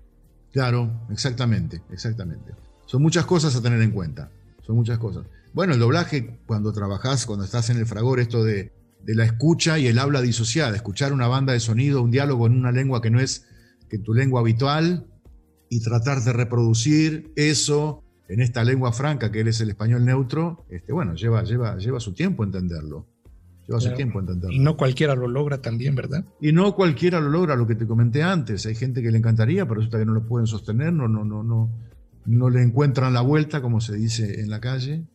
Claro, exactamente, exactamente. Son muchas cosas a tener en cuenta. Son muchas cosas. Bueno, el doblaje, cuando trabajas, cuando estás en el fragor, esto de, la escucha y el habla disociada, escuchar una banda de sonido, un diálogo en una lengua que no es que tu lengua habitual y tratar de reproducir eso en esta lengua franca que es el español neutro, este, bueno, lleva, lleva, lleva su tiempo entenderlo. Lleva su tiempo entenderlo. Y no cualquiera lo logra también, ¿verdad? Y no cualquiera lo logra, lo que te comenté antes. Hay gente que le encantaría, pero resulta que no lo pueden sostener, no, no, no, no, no le encuentran la vuelta, como se dice en la calle.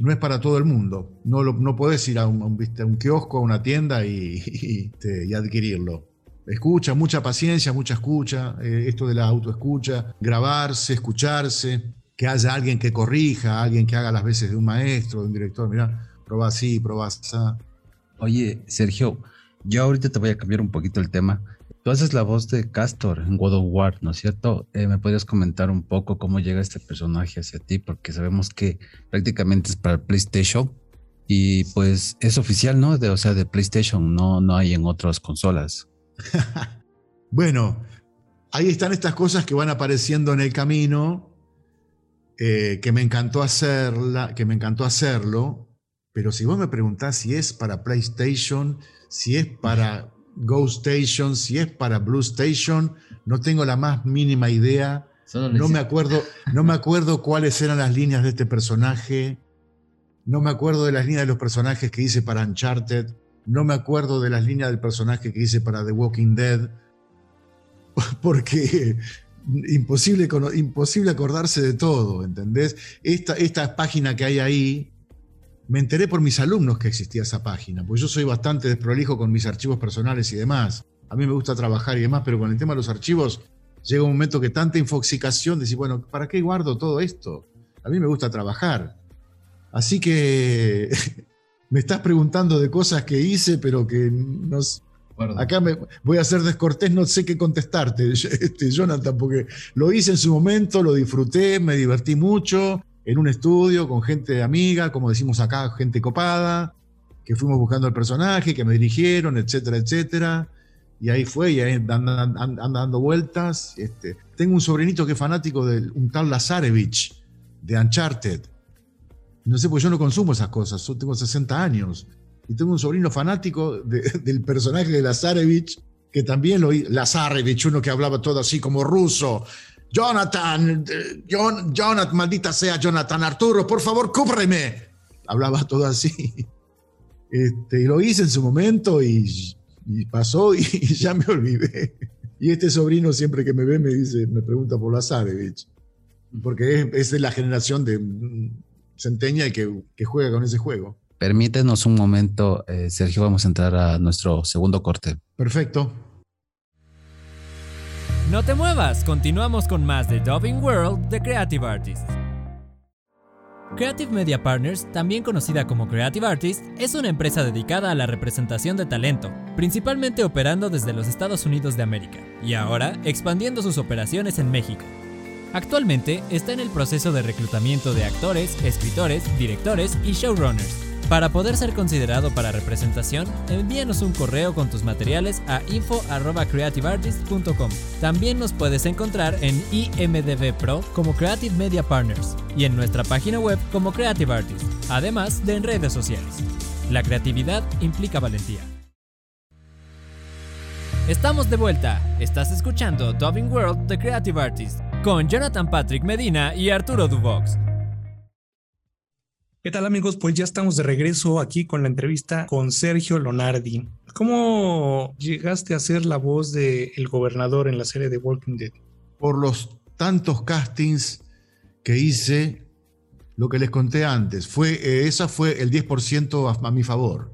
No es para todo el mundo. No, lo, no puedes ir a un, un, kiosco, a una tienda y, este, y, adquirirlo. Escucha, mucha paciencia, mucha escucha, eh, esto de la autoescucha, grabarse, escucharse, que haya alguien que corrija, alguien que haga las veces de un maestro, de un director. Mira, probá así, probá así Oye, Sergio, yo ahorita te voy a cambiar un poquito el tema. Tú haces la voz de Castor en God of War, ¿no es cierto? Eh, ¿Me podrías comentar un poco cómo llega este personaje hacia ti? Porque sabemos que prácticamente es para PlayStation y pues es oficial, ¿no? O sea, de PlayStation, no, no hay en otras consolas. bueno, ahí están estas cosas que van apareciendo en el camino, eh, que me encantó hacerla, que me encantó hacerlo, pero si vos me preguntás si es para PlayStation, si es para Go Station, si es para Blue Station, no tengo la más mínima idea. No me, acuerdo, no me acuerdo cuáles eran las líneas de este personaje. No me acuerdo de las líneas de los personajes que hice para Uncharted. No me acuerdo de las líneas del personaje que hice para The Walking Dead. Porque imposible, imposible acordarse de todo, ¿entendés? Esta, esta página que hay ahí, me enteré por mis alumnos que existía esa página, porque yo soy bastante desprolijo con mis archivos personales y demás. A mí me gusta trabajar y demás, pero con el tema de los archivos llega un momento que tanta infoxicación, decir, bueno, ¿para qué guardo todo esto? A mí me gusta trabajar. Así que me estás preguntando de cosas que hice, pero que no... Acá me voy a ser descortés, no sé qué contestarte, este, Jonathan, porque lo hice en su momento, lo disfruté, me divertí mucho, en un estudio con gente amiga, como decimos acá, gente copada, que fuimos buscando el personaje, que me dirigieron, etcétera, etcétera. Y ahí fue, y ahí andan, dando vueltas. Este. Tengo un sobrinito que es fanático de un tal Lazarevich, de Uncharted. No sé, pues yo no consumo esas cosas, tengo 60 años. Y tengo un sobrino fanático del personaje de Lazarevich, que también lo Lazarevich, uno que hablaba todo así como ruso, Jonathan, Jonathan, maldita sea Jonathan, Arturo, por favor, cúbreme. Hablaba todo así. Este, y lo hice en su momento y, pasó y, ya me olvidé. Y este sobrino siempre que me ve me dice, me pregunta por Lazarevich, porque es, de la generación de Centeña y que, que, juega con ese juego. Permítenos un momento, eh, Sergio, vamos a entrar a nuestro segundo corte. Perfecto. No te muevas, continuamos con más de Dubbing World de Creative Artists. Creative Media Partners, también conocida como Creative Artists, es una empresa dedicada a la representación de talento, principalmente operando desde los Estados Unidos de América, y ahora expandiendo sus operaciones en México. Actualmente está en el proceso de reclutamiento de actores, escritores, directores y showrunners para poder ser considerado para representación, envíanos un correo con tus materiales a info.creativeartist.com. También nos puedes encontrar en IMDB Pro como Creative Media Partners y en nuestra página web como Creative Artist, además de en redes sociales. La creatividad implica valentía. Estamos de vuelta. Estás escuchando Dubbing World The Creative Artist con Jonathan Patrick Medina y Arturo Dubox. ¿Qué tal amigos? Pues ya estamos de regreso aquí con la entrevista con Sergio Lonardi. ¿Cómo llegaste a ser la voz del el gobernador en la serie de Walking Dead? Por los tantos castings que hice, lo que les conté antes, fue, eh, esa fue el 10% a, mi favor.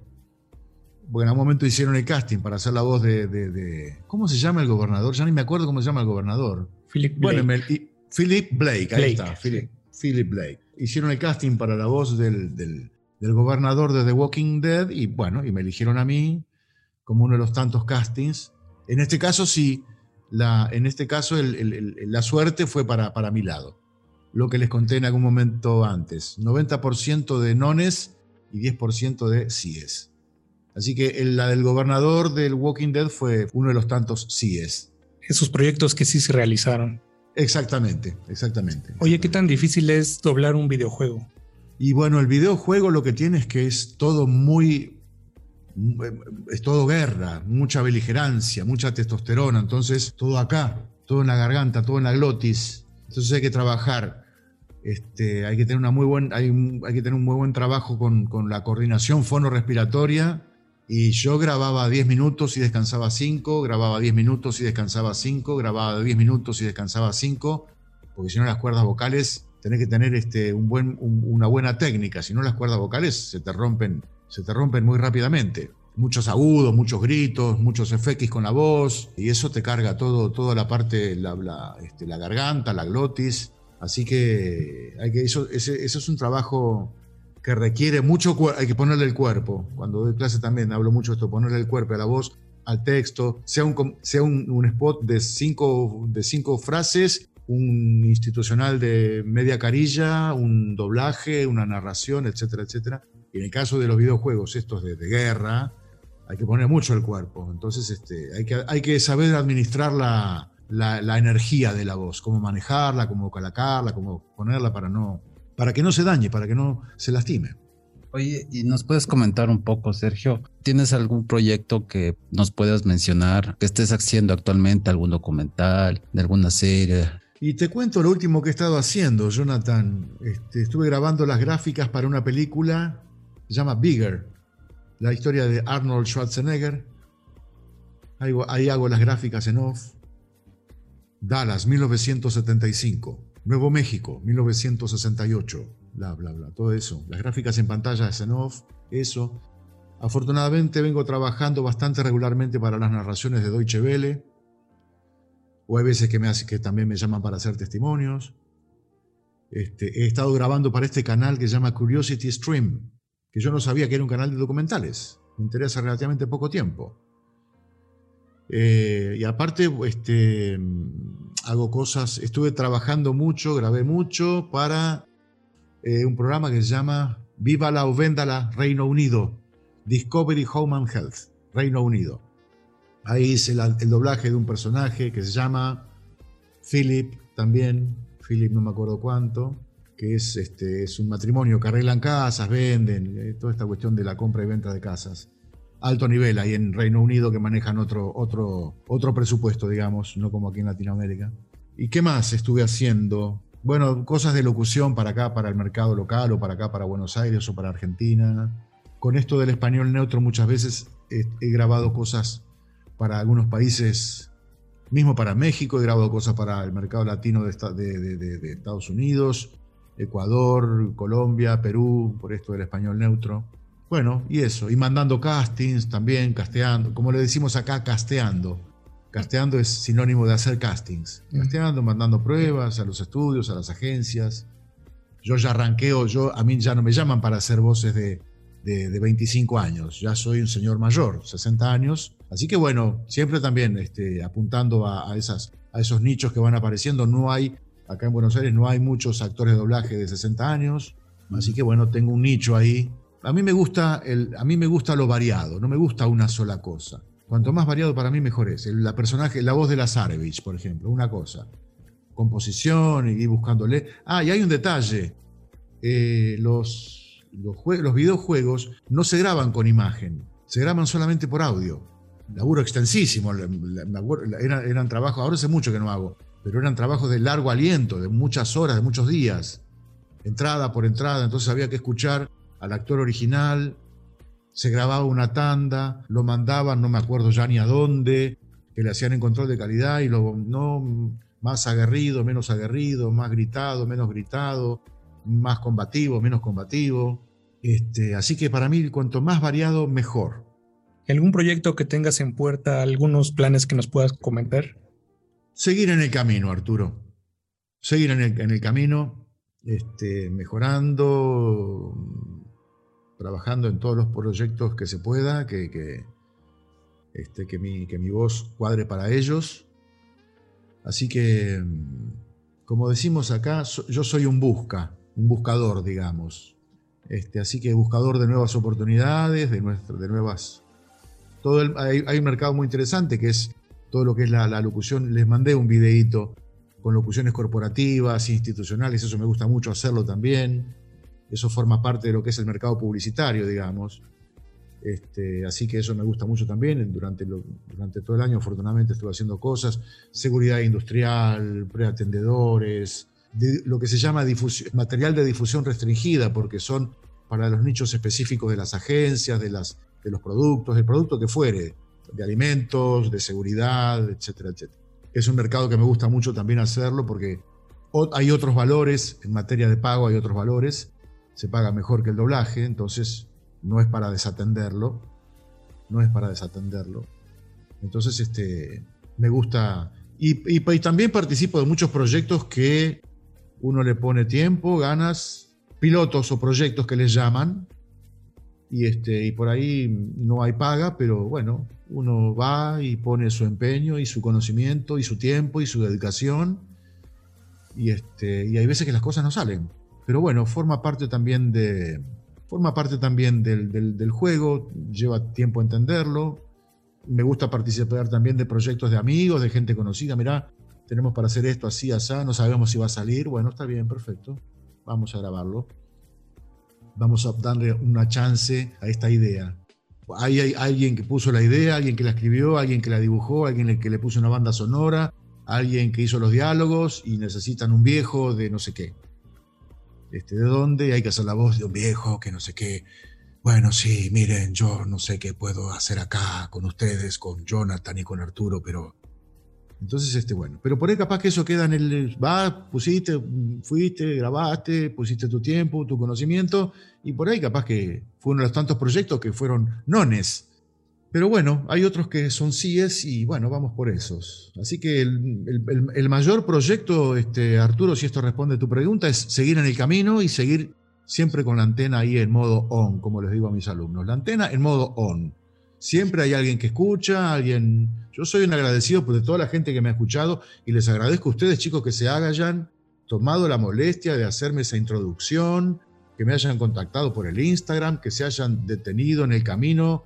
Porque en algún momento hicieron el casting para hacer la voz de, ¿Cómo se llama el gobernador? Ya ni me acuerdo cómo se llama el gobernador. Philip Blake. Bueno, Philip Blake, ahí está. Philip Blake hicieron el casting para la voz del, del, gobernador de The Walking Dead y bueno, y me eligieron a mí como uno de los tantos castings. En este caso sí, la, en este caso la suerte fue para, para mi lado. Lo que les conté en algún momento antes. 90% de nones y 10% de síes. Así que la del gobernador del Walking Dead fue uno de los tantos síes. Esos proyectos que sí se realizaron. Exactamente, exactamente. Oye, ¿qué tan difícil es doblar un videojuego? Y bueno, el videojuego lo que tiene es que es todo muy... Es todo guerra, mucha beligerancia, mucha testosterona, entonces todo acá, todo en la garganta, todo en la glotis. Entonces hay que trabajar, este, hay, que tener una muy buen, hay, hay que tener un muy buen trabajo con, con la coordinación fonorrespiratoria y yo grababa 10 minutos y descansaba 5, grababa 10 minutos y descansaba 5, grababa 10 minutos y descansaba 5, porque si no las cuerdas vocales tenés que tener este, una buena técnica, si no las cuerdas vocales se te rompen, se te rompen muy rápidamente. Muchos agudos, muchos gritos, muchos FX con la voz, y eso te carga todo, toda la parte, la, la, este, garganta, la glotis. Así que, hay que eso es un trabajo que requiere mucho, hay que ponerle el cuerpo. Cuando doy clase también hablo mucho de esto, ponerle el cuerpo a la voz, al texto, sea un, sea un, spot de cinco, de cinco frases, un institucional de media carilla, un doblaje, una narración, etcétera, etcétera. Y en el caso de los videojuegos, estos de, guerra, hay que poner mucho el cuerpo. Entonces este, hay, que, hay que saber administrar la, la, energía de la voz, cómo manejarla, cómo colocarla, cómo ponerla para, no, para que no se dañe, para que no se lastime. Oye, ¿y nos puedes comentar un poco, Sergio? ¿Tienes algún proyecto que nos puedas mencionar que estés haciendo actualmente, algún documental, de alguna serie? Y te cuento lo último que he estado haciendo, Jonathan. Este, estuve grabando las gráficas para una película, se llama Bigger, la historia de Arnold Schwarzenegger. Ahí, ahí hago las gráficas en off. Dallas, 1975. Nuevo México, 1968 bla, bla, bla, todo eso. Las gráficas en pantalla en off, eso. Afortunadamente vengo trabajando bastante regularmente para las narraciones de Deutsche Welle, o hay veces que, me hace, que también me llaman para hacer testimonios. Este, he estado grabando para este canal que se llama Curiosity Stream, que yo no sabía que era un canal de documentales. Me interesa relativamente poco tiempo. Eh, y aparte, este, hago cosas, estuve trabajando mucho, grabé mucho para eh, un programa que se llama Viva la o Véndala Reino Unido, Discovery Home and Health, Reino Unido. Ahí hice el, doblaje de un personaje que se llama Philip también, Philip no me acuerdo cuánto, que es, este, es un matrimonio que arreglan casas, venden, eh, toda esta cuestión de la compra y venta de casas. Alto nivel ahí en Reino Unido que manejan otro, otro, otro presupuesto, digamos, no como aquí en Latinoamérica. ¿Y qué más estuve haciendo? Bueno, cosas de locución para acá, para el mercado local o para acá, para Buenos Aires o para Argentina. Con esto del español neutro muchas veces he, grabado cosas para algunos países, mismo para México, he grabado cosas para el mercado latino de, Estados Unidos, Ecuador, Colombia, Perú, por esto del español neutro. Bueno, y eso, y mandando castings también, casteando, como le decimos acá, casteando. Casteando es sinónimo de hacer castings. Casteando, mandando pruebas a los estudios, a las agencias. Yo ya arranqueo, yo, a mí ya no me llaman para hacer voces de, de, 25 años. Ya soy un señor mayor, 60 años. Así que bueno, siempre también este, apuntando a, esas, a esos nichos que van apareciendo. No hay, acá en Buenos Aires no hay muchos actores de doblaje de 60 años. Así que bueno, tengo un nicho ahí. A mí me gusta, el, a mí me gusta lo variado, no me gusta una sola cosa. Cuanto más variado para mí, mejor es. La personaje, la voz de la Zarevich, por ejemplo, una cosa. Composición y buscándole. Ah, y hay un detalle. Eh, los, los, videojuegos no se graban con imagen, se graban solamente por audio. Laburo extensísimo. Eran, eran trabajos, ahora hace mucho que no hago, pero eran trabajos de largo aliento, de muchas horas, de muchos días. Entrada por entrada, entonces había que escuchar al actor original, se grababa una tanda, lo mandaban, no me acuerdo ya ni a dónde, que le hacían en control de calidad y luego no más aguerrido, menos aguerrido, más gritado, menos gritado, más combativo, menos combativo. Este, así que para mí, cuanto más variado, mejor. ¿Algún proyecto que tengas en puerta, algunos planes que nos puedas comentar? Seguir en el camino, Arturo. Seguir en el, en el camino, este, mejorando, trabajando en todos los proyectos que se pueda, que, este, que, mi, que mi voz cuadre para ellos. Así que, como decimos acá, yo soy un busca, un buscador, digamos. Este, así que buscador de nuevas oportunidades, de, de nuevas... Todo hay, un mercado muy interesante que es todo lo que es la, la locución. Les mandé un videíto con locuciones corporativas, institucionales, eso me gusta mucho hacerlo también eso forma parte de lo que es el mercado publicitario, digamos. Este, así que eso me gusta mucho también. Durante, durante todo el año, afortunadamente, estuve haciendo cosas. Seguridad industrial, preatendedores, lo que se llama material de difusión restringida, porque son para los nichos específicos de las agencias, de, las, de los productos, el producto que fuere, de alimentos, de seguridad, etcétera, etcétera. Es un mercado que me gusta mucho también hacerlo porque hay otros valores, en materia de pago hay otros valores, se paga mejor que el doblaje, entonces no es para desatenderlo, no es para desatenderlo. Entonces, este, me gusta, y, también participo de muchos proyectos que uno le pone tiempo, ganas, pilotos o proyectos que les llaman, y, este, y por ahí no hay paga, pero bueno, uno va y pone su empeño y su conocimiento y su tiempo y su dedicación y, este, y hay veces que las cosas no salen. Pero bueno, forma parte también, de, forma parte también del, del, juego, lleva tiempo entenderlo. Me gusta participar también de proyectos de amigos, de gente conocida. Mirá, tenemos para hacer esto así, así, no sabemos si va a salir. Bueno, está bien, perfecto. Vamos a grabarlo. Vamos a darle una chance a esta idea. Hay, hay, alguien que puso la idea, alguien que la escribió, alguien que la dibujó, alguien que le puso una banda sonora, alguien que hizo los diálogos y necesitan un viejo de no sé qué. Este, ¿De dónde? Hay que hacer la voz de un viejo que no sé qué. Bueno, sí, miren, yo no sé qué puedo hacer acá con ustedes, con Jonathan y con Arturo, pero entonces, este, bueno, pero por ahí capaz que eso queda en el, va, pusiste, fuiste, grabaste, pusiste tu tiempo, tu conocimiento, y por ahí capaz que fue uno de los tantos proyectos que fueron nones. Pero bueno, hay otros que son síes y bueno, vamos por esos. Así que el, mayor proyecto, este, Arturo, si esto responde a tu pregunta, es seguir en el camino y seguir siempre con la antena ahí en modo on, como les digo a mis alumnos. La antena en modo on Siempre hay alguien que escucha, alguien... Yo soy un agradecido por toda la gente que me ha escuchado y les agradezco a ustedes, chicos, que se hayan tomado la molestia de hacerme esa introducción, que me hayan contactado por el Instagram, que se hayan detenido en el camino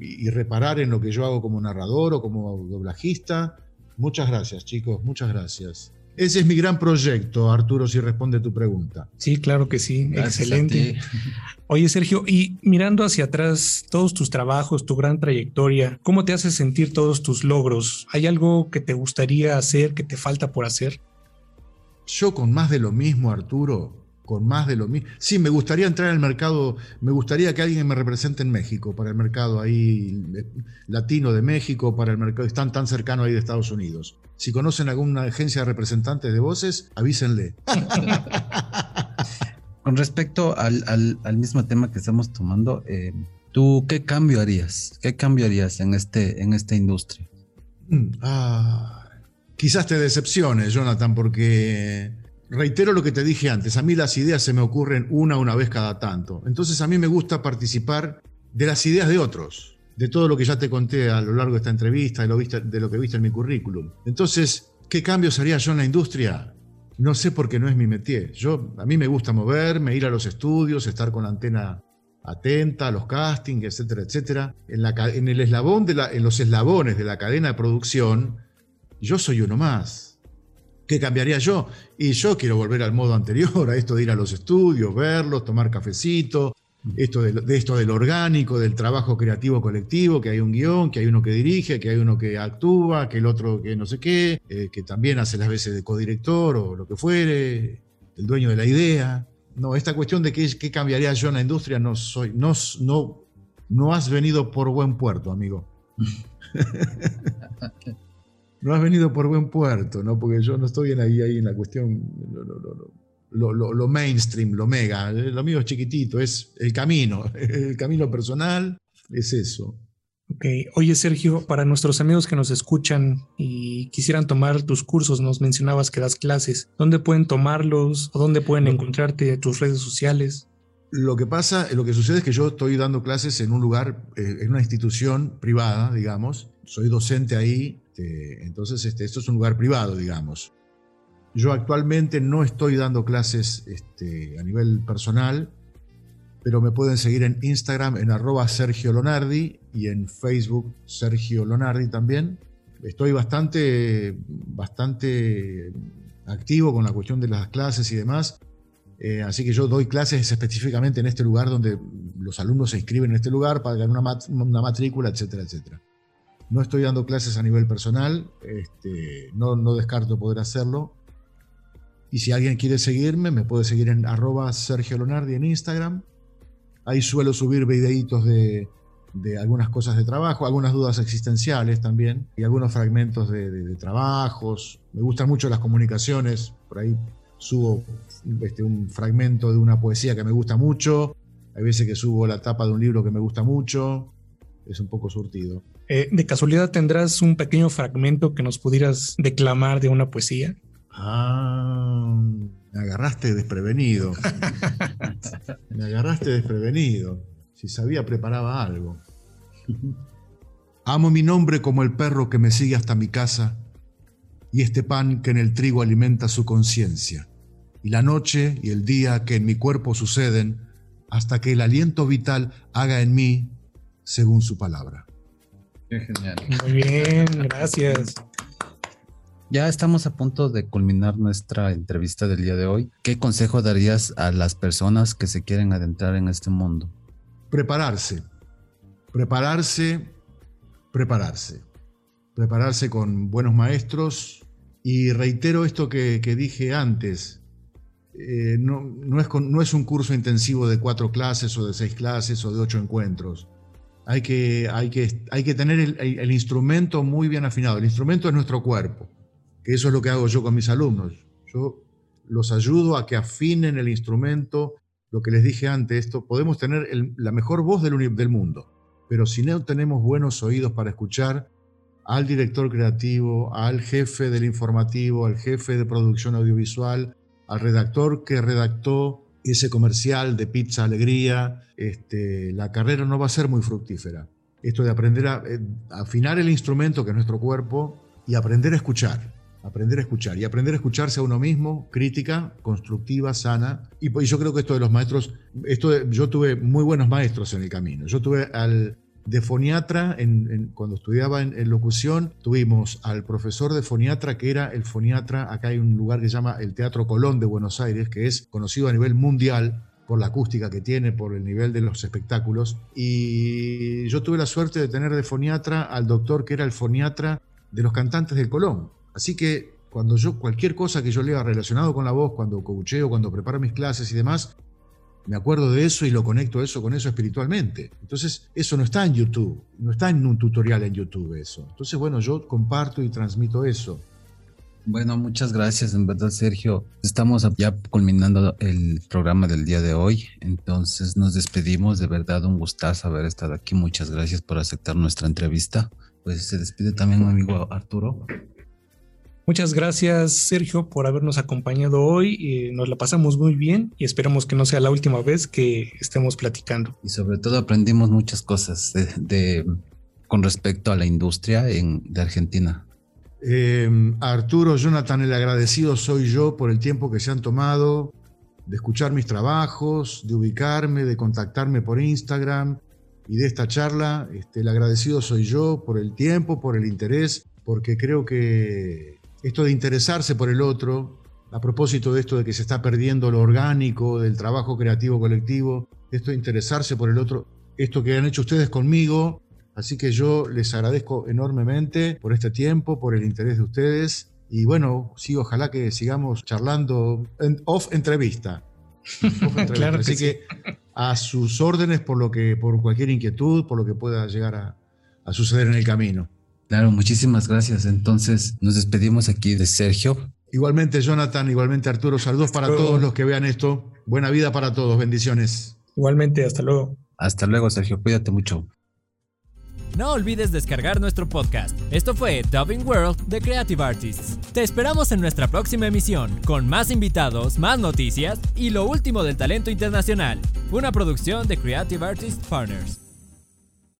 y reparar en lo que yo hago como narrador o como doblajista. Muchas gracias, chicos, muchas gracias. Ese es mi gran proyecto, Arturo, si responde tu pregunta. Sí, claro que sí, excelente. Oye, Sergio, y mirando hacia atrás todos tus trabajos, tu gran trayectoria, ¿cómo te hace sentir todos tus logros? ¿Hay algo que te gustaría hacer, que te falta por hacer? Yo con más de lo mismo, Arturo, con más de lo mismo. Sí, me gustaría entrar en el mercado, me gustaría que alguien me represente en México, para el mercado ahí eh, latino de México, para el mercado, están tan cercano ahí de Estados Unidos. Si conocen alguna agencia de representantes de voces, avísenle. Con respecto al, mismo tema que estamos tomando, eh, ¿tú qué cambio harías? ¿Qué cambio harías en, este, en esta industria? Mm, ah, quizás te decepciones, Jonathan, porque reitero lo que te dije antes, a mí las ideas se me ocurren una una vez cada tanto. Entonces a mí me gusta participar de las ideas de otros, de todo lo que ya te conté a lo largo de esta entrevista, de lo, de lo que viste en mi currículum. Entonces, ¿qué cambios haría yo en la industria? No sé por qué no es mi métier. Yo, a mí me gusta moverme, ir a los estudios, estar con la antena atenta a los castings, etcétera, etcétera. En, la, en el eslabón de la, en los eslabones de la cadena de producción, yo soy uno más. ¿Qué cambiaría yo? Y yo quiero volver al modo anterior, a esto de ir a los estudios, verlos, tomar cafecito, esto de, esto del orgánico, del trabajo creativo colectivo, que hay un guion, que hay uno que dirige, que hay uno que actúa, que el otro que no sé qué, eh, que también hace las veces de codirector o lo que fuere, el dueño de la idea. No, esta cuestión de qué, qué cambiaría yo en la industria, no soy, no, no, no has venido por buen puerto, amigo. no has venido por buen puerto, ¿no? Porque yo no estoy en ahí, ahí en la cuestión. No, no, no, lo, mainstream, lo mega. Lo mío es chiquitito, es el camino, el camino personal, es eso. Ok, oye Sergio, para nuestros amigos que nos escuchan y quisieran tomar tus cursos, nos mencionabas que das clases, ¿dónde pueden tomarlos o dónde pueden encontrarte tus redes sociales? Lo que pasa, lo que sucede es que yo estoy dando clases en un lugar, eh, en una institución privada, digamos, soy docente ahí, este, entonces este, esto es un lugar privado, digamos. Yo actualmente no estoy dando clases este, a nivel personal, pero me pueden seguir en Instagram en arroba y en Facebook Sergio Lonardi también. Estoy bastante, bastante activo con la cuestión de las clases y demás. Eh, así que yo doy clases específicamente en este lugar donde los alumnos se inscriben en este lugar, pagan una, una matrícula, etcétera, etcétera. No estoy dando clases a nivel personal, este, no, descarto poder hacerlo, y si alguien quiere seguirme, me puede seguir en arroba Sergio Lonardi en Instagram. Ahí suelo subir videitos de, algunas cosas de trabajo, algunas dudas existenciales también, y algunos fragmentos de, trabajos. Me gustan mucho las comunicaciones, por ahí subo este, un fragmento de una poesía que me gusta mucho, hay veces que subo la tapa de un libro que me gusta mucho, es un poco surtido. Eh, ¿De casualidad tendrás un pequeño fragmento que nos pudieras declamar de una poesía? Ah, me agarraste desprevenido. me agarraste desprevenido. Si sabía, preparaba algo. Amo mi nombre como el perro que me sigue hasta mi casa y este pan que en el trigo alimenta su conciencia, y la noche y el día que en mi cuerpo suceden hasta que el aliento vital haga en mí según su palabra. Qué genial. Muy bien, gracias. Ya estamos a punto de culminar nuestra entrevista del día de hoy. ¿Qué consejo darías a las personas que se quieren adentrar en este mundo? Prepararse. Prepararse, prepararse. Prepararse con buenos maestros. Y reitero esto que, dije antes. Eh, no, no, es no, es un curso intensivo de cuatro clases o de seis clases o de ocho encuentros. Hay que, hay que, hay que tener el, instrumento muy bien afinado. El instrumento es nuestro cuerpo que eso es lo que hago yo con mis alumnos. Yo los ayudo a que afinen el instrumento, lo que les dije antes, esto, podemos tener la mejor voz del mundo, pero si no tenemos buenos oídos para escuchar al director creativo, al jefe del informativo, al jefe de producción audiovisual, al redactor que redactó ese comercial de Pizza Alegría, este, la carrera no va a ser muy fructífera. Esto de aprender a eh, afinar el instrumento que es nuestro cuerpo y aprender a escuchar aprender a escuchar y aprender a escucharse a uno mismo, crítica, constructiva, sana. Y, pues yo creo que esto de los maestros, esto yo tuve muy buenos maestros en el camino. Yo tuve al de foniatra, en, cuando estudiaba en, locución, tuvimos al profesor de foniatra, que era el foniatra, acá hay un lugar que se llama el Teatro Colón de Buenos Aires, que es conocido a nivel mundial por la acústica que tiene, por el nivel de los espectáculos. Y yo tuve la suerte de tener de foniatra al doctor que era el foniatra de los cantantes del Colón, Así que cuando yo, cualquier cosa que yo lea relacionado con la voz, cuando coacheo, cuando preparo mis clases y demás, me acuerdo de eso y lo conecto eso con eso espiritualmente. Entonces, eso no está en YouTube, no está en un tutorial en YouTube eso. Entonces, bueno, yo comparto y transmito eso. Bueno, muchas gracias, en verdad, Sergio. Estamos ya culminando el programa del día de hoy, entonces nos despedimos. De verdad, un gustazo haber estado aquí. Muchas gracias por aceptar nuestra entrevista. Pues se despide también mi amigo Arturo. Muchas gracias, Sergio, por habernos acompañado hoy. nos la pasamos muy bien y esperamos que no sea la última vez que estemos platicando. Y sobre todo aprendimos muchas cosas de, con respecto a la industria en, de Argentina. Em, Arturo, Jonathan, el agradecido soy yo por el tiempo que se han tomado de escuchar mis trabajos, de ubicarme, de contactarme por Instagram y de esta charla. Este, el agradecido soy yo por el tiempo, por el interés, porque creo que esto de interesarse por el otro, a propósito de esto de que se está perdiendo lo orgánico, del trabajo creativo colectivo, esto de interesarse por el otro, esto que han hecho ustedes conmigo, así que yo les agradezco enormemente por este tiempo, por el interés de ustedes y bueno, sí, ojalá que sigamos charlando en off entrevista. así que, a sus órdenes por lo que por cualquier inquietud, por lo que pueda llegar a suceder en el camino. Claro, muchísimas gracias. Entonces nos despedimos aquí de Sergio. Igualmente Jonathan, igualmente Arturo, saludos para todos los que vean esto. Buena vida para todos, bendiciones. Igualmente, hasta luego. Hasta luego, Sergio, cuídate mucho. No olvides descargar nuestro podcast. Esto fue Dubbing World de Creative Artists. Te esperamos en nuestra próxima emisión, con más invitados, más noticias y lo último del talento internacional. Una producción de Creative Artists Partners.